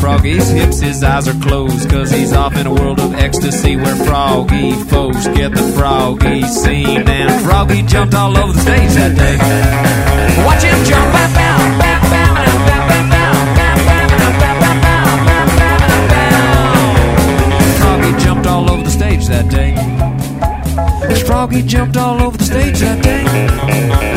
Speaker 10: Froggy's hips. His eyes are closed, cause he's off in a world of ecstasy where Froggy folks get the Froggy scene. And Froggy jumped all over the stage that day. Watch him jump, bow, bow, bow, bow, bow, bow, bow, Froggy jumped all over the stage that day. Froggy jumped all over the stage that day.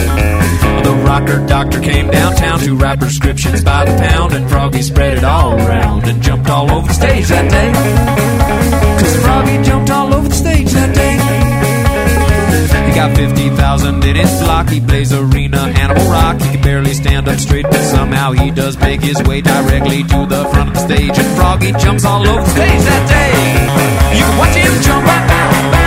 Speaker 10: Rocker doctor came downtown to write prescriptions by the pound, and Froggy spread it all around and jumped all over the stage that day. Cause Froggy jumped all over the stage that day. He got 50,000 in his block. He plays arena, animal rock. He can barely stand up straight, but somehow he does make his way directly to the front of the stage. And Froggy jumps all over the stage that day. You can watch him jump right bow,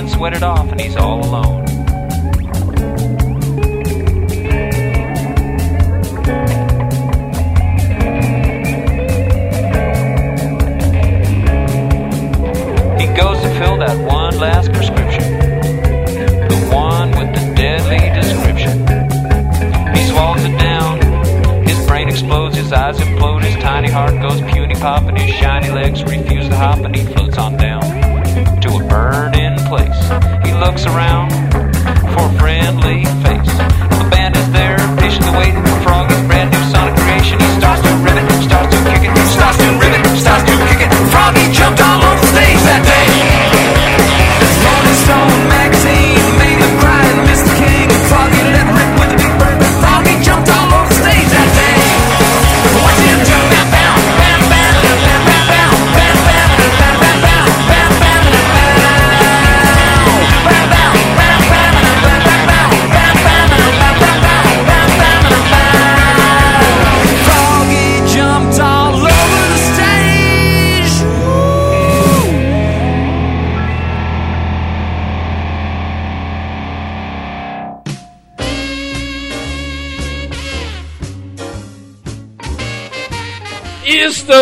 Speaker 10: been sweated off and he's all alone.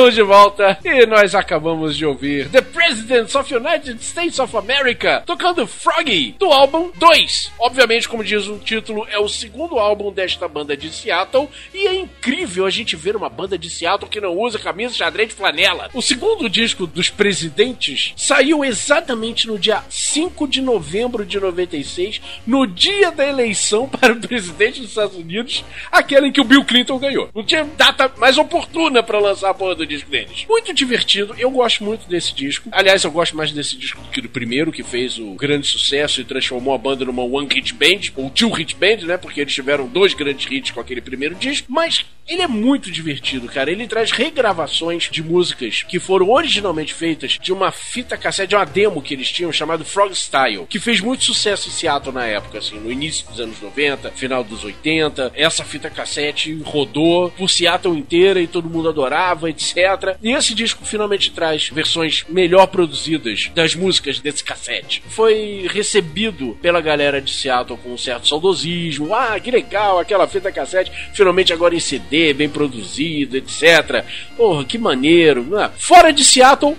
Speaker 1: Estamos de volta e nós acabamos de ouvir The Presidents of United States of America tocando Froggy do álbum 2. Obviamente, como diz o título, é o segundo álbum desta banda de Seattle e é incrível a gente ver uma banda de Seattle que não usa camisa xadrez de flanela. O segundo disco dos Presidentes saiu exatamente no dia 5 de novembro de 96, no dia da eleição para o presidente dos Estados Unidos, aquela em que o Bill Clinton ganhou. Não tinha data mais oportuna para lançar a porra do disco deles. Muito divertido, eu gosto muito desse disco. Aliás, eu gosto mais desse disco do que do primeiro, que fez o grande sucesso e transformou a banda numa one hit band, ou two hit band, né? Porque eles tiveram dois grandes hits com aquele primeiro disco. Mas ele é muito divertido, cara. Ele traz regravações de músicas que foram originalmente feitas de uma fita cassete, de uma demo que eles tinham chamado Frog Style, que fez muito sucesso em Seattle na época, assim, no início dos anos 90, final dos 80. Essa fita cassete rodou por Seattle inteira e todo mundo adorava, etc. E esse disco finalmente traz versões melhor produzidas das músicas desse cassete. Foi recebido pela galera de Seattle com um certo saudosismo. Ah, que legal, aquela fita cassete, finalmente agora em CD, bem produzido, etc. Porra, que maneiro. Ah, Fora de Seattle.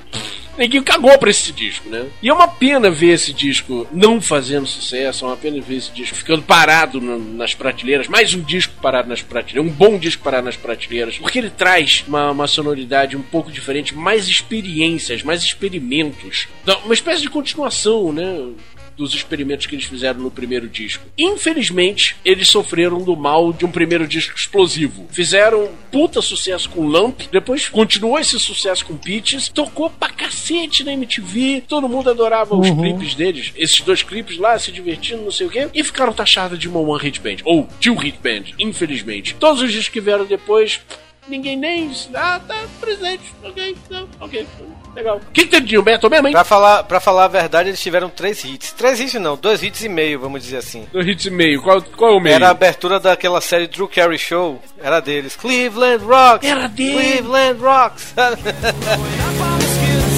Speaker 1: Ninguém cagou pra esse disco, né? E é uma pena ver esse disco não fazendo sucesso, é uma pena ver esse disco ficando parado na- nas prateleiras. Mais um disco parado nas prateleiras, um bom disco parado nas prateleiras, porque ele traz uma, uma sonoridade um pouco diferente, mais experiências, mais experimentos. Dá Uma espécie de continuação, né? Dos experimentos que eles fizeram no primeiro disco. Infelizmente, eles sofreram do mal de um primeiro disco explosivo. Fizeram puta sucesso com Lamp, depois continuou esse sucesso com Peaches, tocou pra cacete na MTV, todo mundo adorava os
Speaker 5: Uhum.
Speaker 1: clipes deles, esses dois clipes lá, se divertindo, não sei o quê, e ficaram taxados de uma One Hit Band, ou Two Hit Band, infelizmente. Todos os discos que vieram depois ninguém nem. Ah, tá presente. Ok, não, ok. Legal. O que, que tem de Gilberto mesmo, hein?
Speaker 3: Pra falar, pra falar a verdade, eles tiveram três hits. Três hits não, dois hits e meio, vamos dizer assim.
Speaker 1: Dois hits e meio. Qual, qual é o meio?
Speaker 3: Era a abertura daquela série Drew Carey Show. Era deles. Cleveland Rocks!
Speaker 1: Era deles!
Speaker 3: Cleveland Rocks!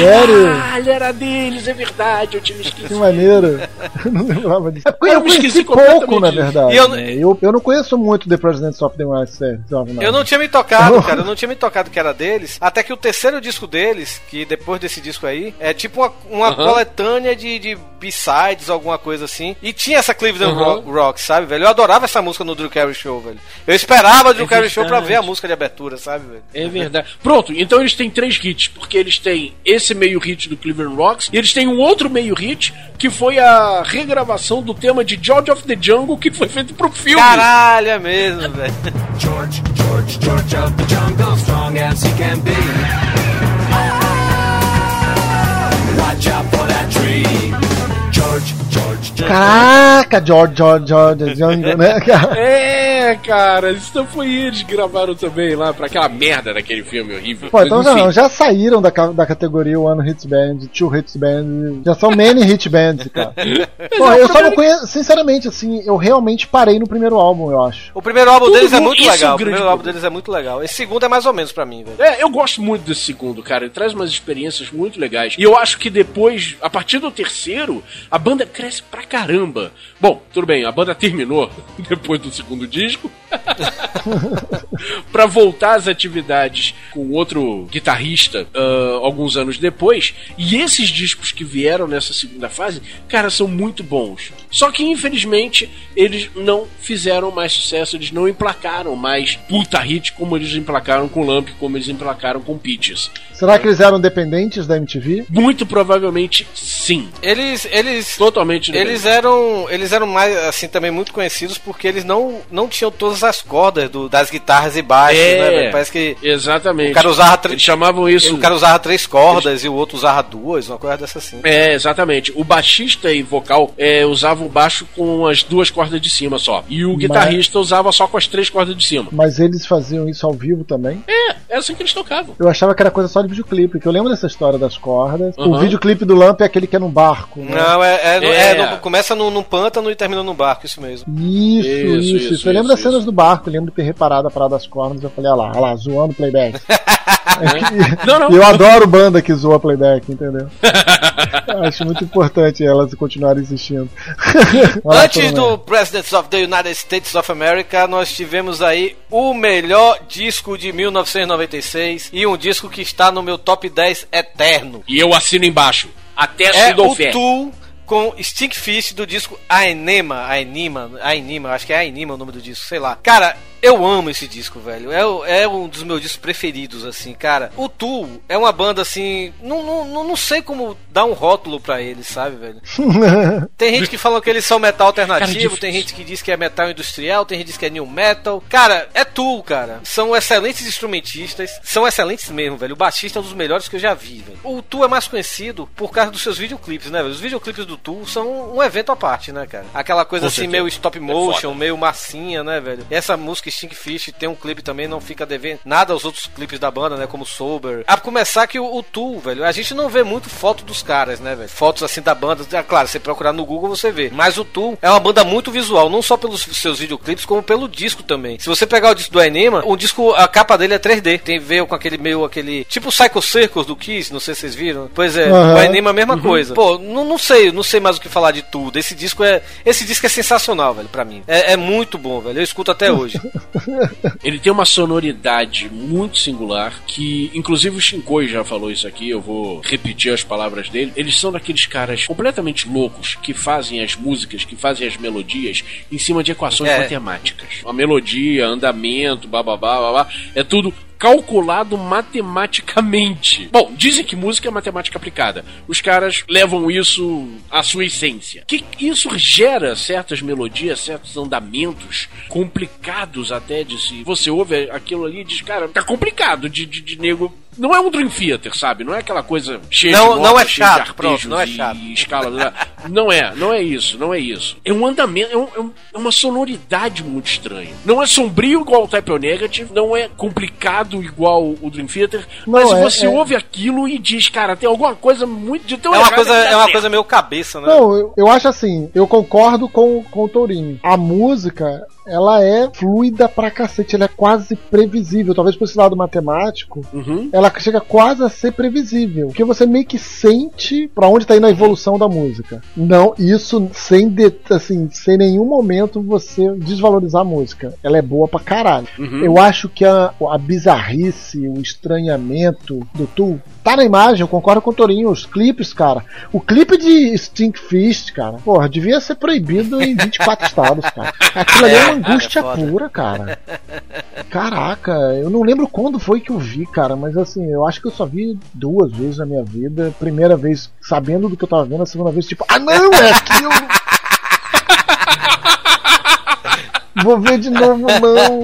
Speaker 5: Sério?
Speaker 1: Caralho, era deles, é verdade, eu tinha me
Speaker 5: Que
Speaker 1: esquecido.
Speaker 5: maneiro. Eu não lembrava disso. É porque
Speaker 1: Eu
Speaker 5: eu,
Speaker 1: me esqueci
Speaker 5: conheci pouco, na verdade.
Speaker 3: E eu-
Speaker 5: né? eu, eu não conheço muito The Presidents of the United States.
Speaker 3: Eu não tinha me tocado, cara. Eu não tinha me tocado que era deles. Até que o terceiro disco deles, que depois desse disco aí, é tipo uma, uma
Speaker 1: Aham.
Speaker 3: coletânea de, de B-sides, alguma coisa assim. E tinha essa Cleveland
Speaker 1: Aham.
Speaker 3: Rock, Rock, sabe, velho? Eu adorava essa música no Drew Carey Show, velho. Eu esperava o Drew
Speaker 1: É
Speaker 3: Carey Show pra ver a música de abertura, sabe, velho?
Speaker 1: É verdade. Pronto, então eles têm três hits, porque eles têm esse meio hit do Cleveland Rocks, e eles têm um outro meio hit, que foi a regravação do tema de George of the Jungle, que foi feito pro filme.
Speaker 3: Caralho, é mesmo, velho.
Speaker 11: George, George, George of the jungle, strong as he can be. Watch out for that tree. George, George, George.
Speaker 5: Caraca, George, George, George, Jungle, né, cara?
Speaker 1: É, cara, isso não foi eles que gravaram também lá pra aquela merda daquele filme horrível.
Speaker 5: Pô, então
Speaker 1: Mas,
Speaker 5: não, já saíram da, da categoria One Hit Band, Two Hit Band, já são many hit bands, cara. Pô, eu só não conheço, sinceramente, assim, eu realmente parei no primeiro álbum, eu acho.
Speaker 3: O primeiro álbum
Speaker 1: Tudo
Speaker 3: deles é muito
Speaker 1: esse é o
Speaker 3: legal. O primeiro álbum deles é muito legal. Esse segundo é mais ou menos pra mim, velho.
Speaker 1: É, eu gosto muito desse segundo, cara. Ele traz umas experiências muito legais. E eu acho que depois, a partir do terceiro, a banda cresce pra caramba. Bom, tudo bem, a banda terminou depois do segundo disco. pra voltar às atividades com outro guitarrista ah, alguns anos depois. E esses discos que vieram nessa segunda fase, cara, são muito bons. Só que infelizmente eles não fizeram mais sucesso, eles não emplacaram mais puta hit como eles emplacaram com Lamp, como eles emplacaram com Peaches.
Speaker 5: Será que eles eram dependentes da MTV?
Speaker 1: Muito provavelmente sim.
Speaker 3: Eles, eles,
Speaker 1: Totalmente
Speaker 3: eles eram, eles eram mais assim também muito conhecidos porque eles não, não tinham todas as cordas do- das guitarras e baixos,
Speaker 1: É.
Speaker 3: né? Parece que
Speaker 1: Exatamente.
Speaker 3: o cara usava três,
Speaker 1: Eles chamavam isso.
Speaker 3: o cara usava três cordas e o outro usava duas, uma coisa dessa assim.
Speaker 1: É, exatamente. O baixista e vocal é, usava o baixo com as duas cordas de cima só. E o
Speaker 5: Mas-
Speaker 1: guitarrista usava só com as três cordas de cima.
Speaker 5: Mas eles faziam isso ao vivo também?
Speaker 1: É, é assim que eles tocavam.
Speaker 5: Eu achava que era coisa só de videoclipe, porque eu lembro dessa história das cordas. O
Speaker 1: Aham.
Speaker 5: videoclipe do Lamp é aquele que é num barco, né?
Speaker 3: Não, é, é,
Speaker 1: É.
Speaker 3: é, no- começa num, num pântano e termina num barco, isso mesmo.
Speaker 5: Isso,
Speaker 1: Isso,
Speaker 5: isso,
Speaker 1: isso,
Speaker 5: isso. Eu lembro
Speaker 1: isso,
Speaker 5: das cenas do barco, eu lembro de ter reparado a parada das cordas. Eu falei, olha lá, olha lá, zoando playback.
Speaker 1: Não, não.
Speaker 5: E eu adoro banda que zoa playback, entendeu? Eu Acho muito importante elas continuarem existindo.
Speaker 3: Antes do Presidents of the United States of America, nós tivemos aí o melhor disco de 1996 e um disco que está no meu top 10 eterno.
Speaker 1: E eu assino embaixo. Até
Speaker 3: É o Tool com Stinkfish do disco Aenema, Aenima, Aenima, acho que é Aenima o nome do disco, sei lá. Cara, eu amo esse disco, velho. É, é um dos meus discos preferidos, assim, cara. O Tool é uma banda assim, não, não, não, sei como dar um rótulo pra eles, sabe, velho? Tem gente que fala que eles são metal alternativo,
Speaker 1: difícil.
Speaker 3: tem gente que diz que é metal industrial, tem gente que diz que é new metal. Cara, é Tool, cara. São excelentes instrumentistas, são excelentes mesmo, velho. O baixista é um dos melhores que eu já vi, velho. O Tool é mais conhecido por causa dos seus videoclipes, né, velho? Os videoclipes do Tool são um evento à parte, né, cara? Aquela coisa
Speaker 1: Com
Speaker 3: assim,
Speaker 1: certeza.
Speaker 3: meio stop
Speaker 1: É
Speaker 3: motion,
Speaker 1: foda.
Speaker 3: meio massinha, né, velho? E essa música Stinkfish tem um clipe também, não fica devendo nada aos outros clipes da banda, né, como Sober. A começar que o, o Tool, velho, a gente não vê muito foto dos caras, né, velho? Fotos assim da banda, ah, claro, você procurar no Google você vê. Mas o Tool é uma banda muito visual, não só pelos seus videoclipes, como pelo disco também. Se você pegar o disco do Enema, o disco, a capa dele é 3D. Tem veio com aquele meio, aquele. Tipo o Psycho Circus do Kiss, não sei se vocês viram. Pois é,
Speaker 5: Aham.
Speaker 3: o Enema a mesma coisa. Pô, não, não sei, não sei mais o que falar de tudo. Esse disco é. Esse disco é sensacional, velho, pra mim. É, é muito bom, velho. Eu escuto até hoje.
Speaker 1: Ele tem uma sonoridade muito singular que, inclusive, o Shinkoi já falou isso aqui. Eu vou repetir as palavras dele. Eles são daqueles caras completamente loucos que fazem as músicas, que fazem as melodias em cima de equações
Speaker 3: É.
Speaker 1: matemáticas. A melodia, andamento, bababá, babá, é tudo calculado matematicamente. Bom, dizem que música é matemática aplicada. Os caras levam isso à sua essência. Que isso gera certas melodias, certos andamentos complicados até de se. Você ouve aquilo ali e diz, cara, tá complicado de, de, de nego não é um Dream Theater, sabe? Não é aquela coisa cheia
Speaker 3: Não-
Speaker 1: de
Speaker 3: não é
Speaker 1: cheia de
Speaker 3: chato, pronto,
Speaker 1: arpejos
Speaker 3: não é
Speaker 1: e
Speaker 3: chato.
Speaker 1: escala. não é, não é isso, não é isso. É um andamento, é, um- é um- é uma sonoridade muito estranha. Não é sombrio igual o Type O Negative, não é complicado igual o Dream Theater, mas
Speaker 5: Não, é-
Speaker 1: você
Speaker 5: é-
Speaker 1: ouve aquilo e diz, cara, tem alguma coisa muito de tão
Speaker 3: É uma coisa, é uma
Speaker 1: certo.
Speaker 3: coisa meio cabeça, né?
Speaker 5: Não, eu, eu acho assim, eu concordo com, com o Tourinho. A música, ela é fluida pra cacete, ela é quase previsível. Talvez por esse lado matemático,
Speaker 1: Uhum.
Speaker 5: ela chega quase a ser previsível. Porque você meio que sente pra onde tá indo a evolução da música. Não, isso sem, de, assim, sem nenhum momento você desvalorizar a música. Ela é boa pra caralho.
Speaker 1: Uhum.
Speaker 5: Eu acho que a, a bizarrice, o estranhamento do Tool tá na imagem, eu concordo com o Torinho. Os clipes, cara. O clipe de Stink Fist, cara, porra, devia ser proibido em 24 estados, cara. Aquilo ali é uma angústia
Speaker 3: É
Speaker 5: pura, cara. Caraca, eu não lembro quando foi que eu vi, cara, mas assim, eu acho que eu só vi duas vezes na minha vida. Primeira vez sabendo do que eu tava vendo, a segunda vez, tipo, ah não, é aquilo! Vou ver de novo, não.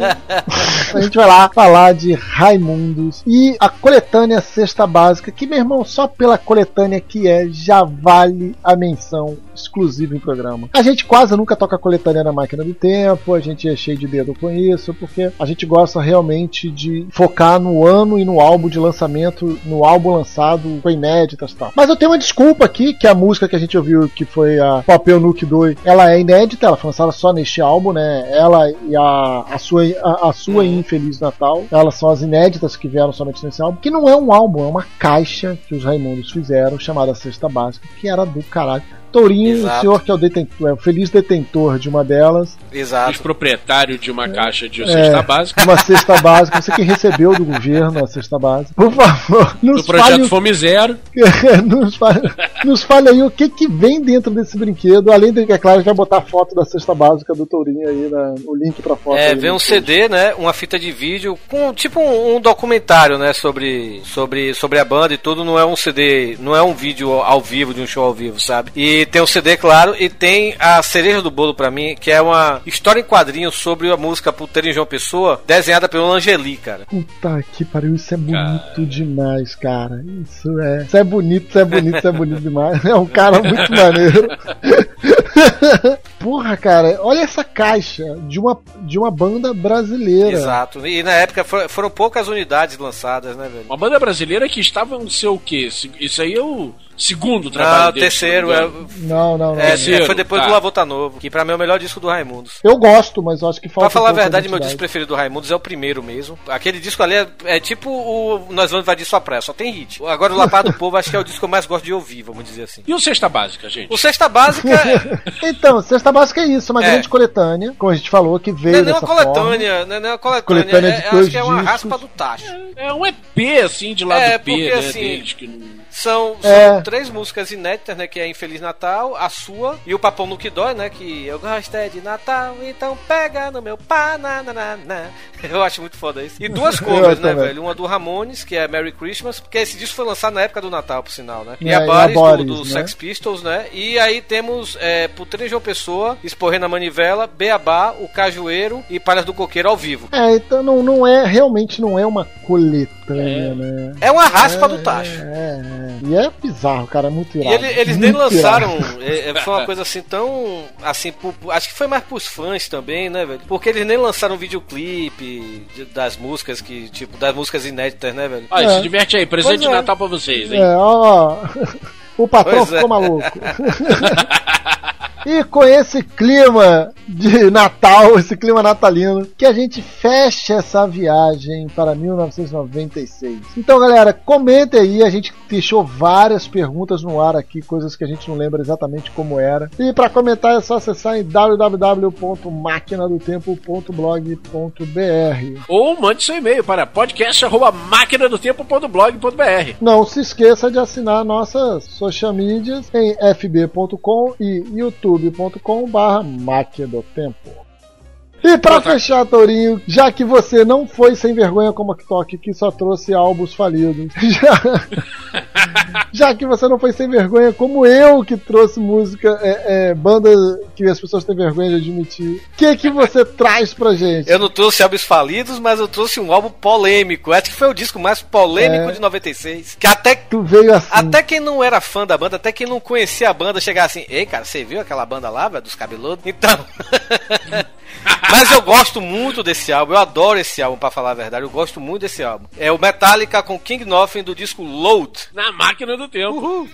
Speaker 5: A gente vai lá falar de Raimundos e a coletânea Cesta Básica, que, meu irmão, só pela coletânea que é, já vale a menção exclusiva em programa. A gente quase nunca toca coletânea na máquina do tempo, a gente é cheio de dedo com isso, porque a gente gosta realmente de focar no ano e no álbum de lançamento, no álbum lançado com inéditas e tal. Mas eu tenho uma desculpa aqui, que a música que a gente ouviu, que foi a Papel Nuke 2, ela é inédita, ela foi lançada só neste álbum, né? Ela e a, a sua, a, a sua Infeliz Natal, elas são as inéditas que vieram somente nesse álbum, que não é um álbum, é uma caixa que os Raimundos fizeram, chamada Cesta Básica, que era do caralho. Tourinho,
Speaker 3: Exato.
Speaker 5: o senhor que é o, detentor, é o feliz detentor de uma delas,
Speaker 3: Exato.
Speaker 1: Ex-proprietário de uma caixa de
Speaker 5: É.
Speaker 1: cesta básica.
Speaker 5: uma cesta básica, você que recebeu do governo a cesta básica. Por favor,
Speaker 1: Do
Speaker 5: nos
Speaker 1: projeto
Speaker 5: fale, o-
Speaker 1: Fome Zero.
Speaker 5: nos, fale, nos fale aí o que, que vem dentro desse brinquedo, além de que, é claro, a gente vai botar a foto da cesta básica do Tourinho aí, na- o link pra foto.
Speaker 3: É,
Speaker 5: aí
Speaker 3: vem um
Speaker 5: post.
Speaker 3: CD, né? Uma fita de vídeo com tipo um, um documentário, né? Sobre, sobre, sobre a banda e tudo. Não é um CD, não é um vídeo ao vivo de um show ao vivo, sabe? E tem um CD, claro, e tem a cereja do bolo pra mim, que é uma história em quadrinhos sobre a música Puteiro em João Pessoa, desenhada pelo Angeli, cara.
Speaker 5: Puta que pariu, isso é bonito demais, cara. Isso é, isso é bonito, isso é bonito, isso é bonito demais. É um cara muito maneiro. Porra, cara, olha essa caixa de uma, de uma banda brasileira.
Speaker 3: Exato. E na época for- foram poucas unidades lançadas, né, velho?
Speaker 1: Uma banda brasileira que estava no seu o quê? Isso aí é o segundo trabalho
Speaker 3: Não, o
Speaker 1: deles,
Speaker 3: terceiro,
Speaker 1: não
Speaker 3: é.
Speaker 5: Não, não, não.
Speaker 3: é,
Speaker 1: Terceiro,
Speaker 3: foi depois
Speaker 1: tá.
Speaker 3: do Lavô Tá Novo, que pra mim é o melhor disco do Raimundos.
Speaker 5: Eu gosto, mas eu acho que falta.
Speaker 3: Pra falar a verdade, meu disco preferido do Raimundos é o primeiro mesmo. Aquele disco ali é, é tipo o Nós Vamos Invadir Sua Praia, só tem hit. Agora o Lapar do Povo acho que é o disco que eu mais gosto de ouvir, vamos dizer assim.
Speaker 1: E o Cesta Básica, gente?
Speaker 3: O Cesta Básica é,
Speaker 5: Então, Cesta Básica é isso, uma
Speaker 3: É.
Speaker 5: grande coletânea, como a gente falou, que
Speaker 3: não
Speaker 5: veio
Speaker 3: é nem uma
Speaker 5: dessa forma.
Speaker 3: coletânea, não é uma coletânea,
Speaker 5: Coletânea
Speaker 3: é-
Speaker 5: de
Speaker 3: é-
Speaker 5: dois
Speaker 3: acho que é uma
Speaker 5: discos.
Speaker 3: raspa do tacho.
Speaker 1: É um EP, assim, de lado
Speaker 3: É,
Speaker 1: B,
Speaker 3: porque,
Speaker 1: né,
Speaker 3: assim,
Speaker 1: deles, que não...
Speaker 3: São, são
Speaker 5: É.
Speaker 3: três músicas inéditas, né? Que é Infeliz Natal, a sua e o Papão no que dói, né? Que eu gosto é de Natal, então pega no meu pá, na, na, na, na. Eu acho muito foda isso. E duas covers, né, velho? Uma do Ramones, que é Merry Christmas, porque esse disco foi lançado na época do Natal, por sinal, né? E
Speaker 5: É,
Speaker 3: a
Speaker 5: e
Speaker 3: Boris,
Speaker 5: a Boris,
Speaker 3: do, do
Speaker 5: né?
Speaker 3: Sex Pistols, né? E aí temos é, Puteiro em João Pessoa, Esporrei na Manivela, Beabá, O Cajueiro e Palhas do Coqueiro ao vivo.
Speaker 5: É, então não, não é, realmente não é uma coletânea, né?
Speaker 3: É uma raspa do tacho.
Speaker 5: É, é. E é bizarro, cara, é muito
Speaker 3: E
Speaker 5: irado.
Speaker 3: ele- eles nem
Speaker 5: Muito
Speaker 3: lançaram.
Speaker 5: irado.
Speaker 3: é, é, foi uma coisa assim tão. Assim, pro- acho que foi mais pros fãs também, né, velho? Porque eles nem lançaram um videoclipe de- das músicas que, tipo, das músicas inéditas, né, velho?
Speaker 1: Olha,
Speaker 5: É.
Speaker 1: se diverte aí, presente
Speaker 3: Pois
Speaker 1: de
Speaker 3: é.
Speaker 1: Natal pra vocês, hein?
Speaker 5: É, ó. O patrão
Speaker 3: Pois é.
Speaker 5: ficou maluco. E com esse clima de Natal, esse clima natalino, que a gente fecha essa viagem para 1996. Então, galera, comentem aí. A gente deixou várias perguntas no ar aqui, coisas que a gente não lembra exatamente como era. E para comentar é só acessar em www.maquinadotempo.blog.br.
Speaker 1: Ou mande seu e-mail para podcast.maquinadotempo.blog.br.
Speaker 5: Não se esqueça de assinar nossas social medias em fb.com e youtube.com barra Máquina do Tempo. E pra fechar, Tourinho, já que você não foi sem vergonha como a TikTok, que só trouxe álbuns falidos, já, Já que você não foi sem vergonha, como eu que trouxe música, é, é, banda que as pessoas têm vergonha de admitir, o que que você traz pra gente?
Speaker 3: Eu não trouxe álbuns falidos, mas eu trouxe um álbum polêmico. Acho que foi o disco mais polêmico
Speaker 5: É.
Speaker 3: de 96. Que até,
Speaker 5: Tu veio assim.
Speaker 3: até quem não era fã da banda, até quem não conhecia a banda, chegava assim: Ei, cara, você viu aquela banda lá, velho, dos cabeludos? Então. Mas eu gosto muito desse álbum, eu adoro esse álbum, pra falar a verdade, eu gosto muito desse álbum. É o Metallica com King Nothing do disco Load.
Speaker 1: Na máquina do tempo.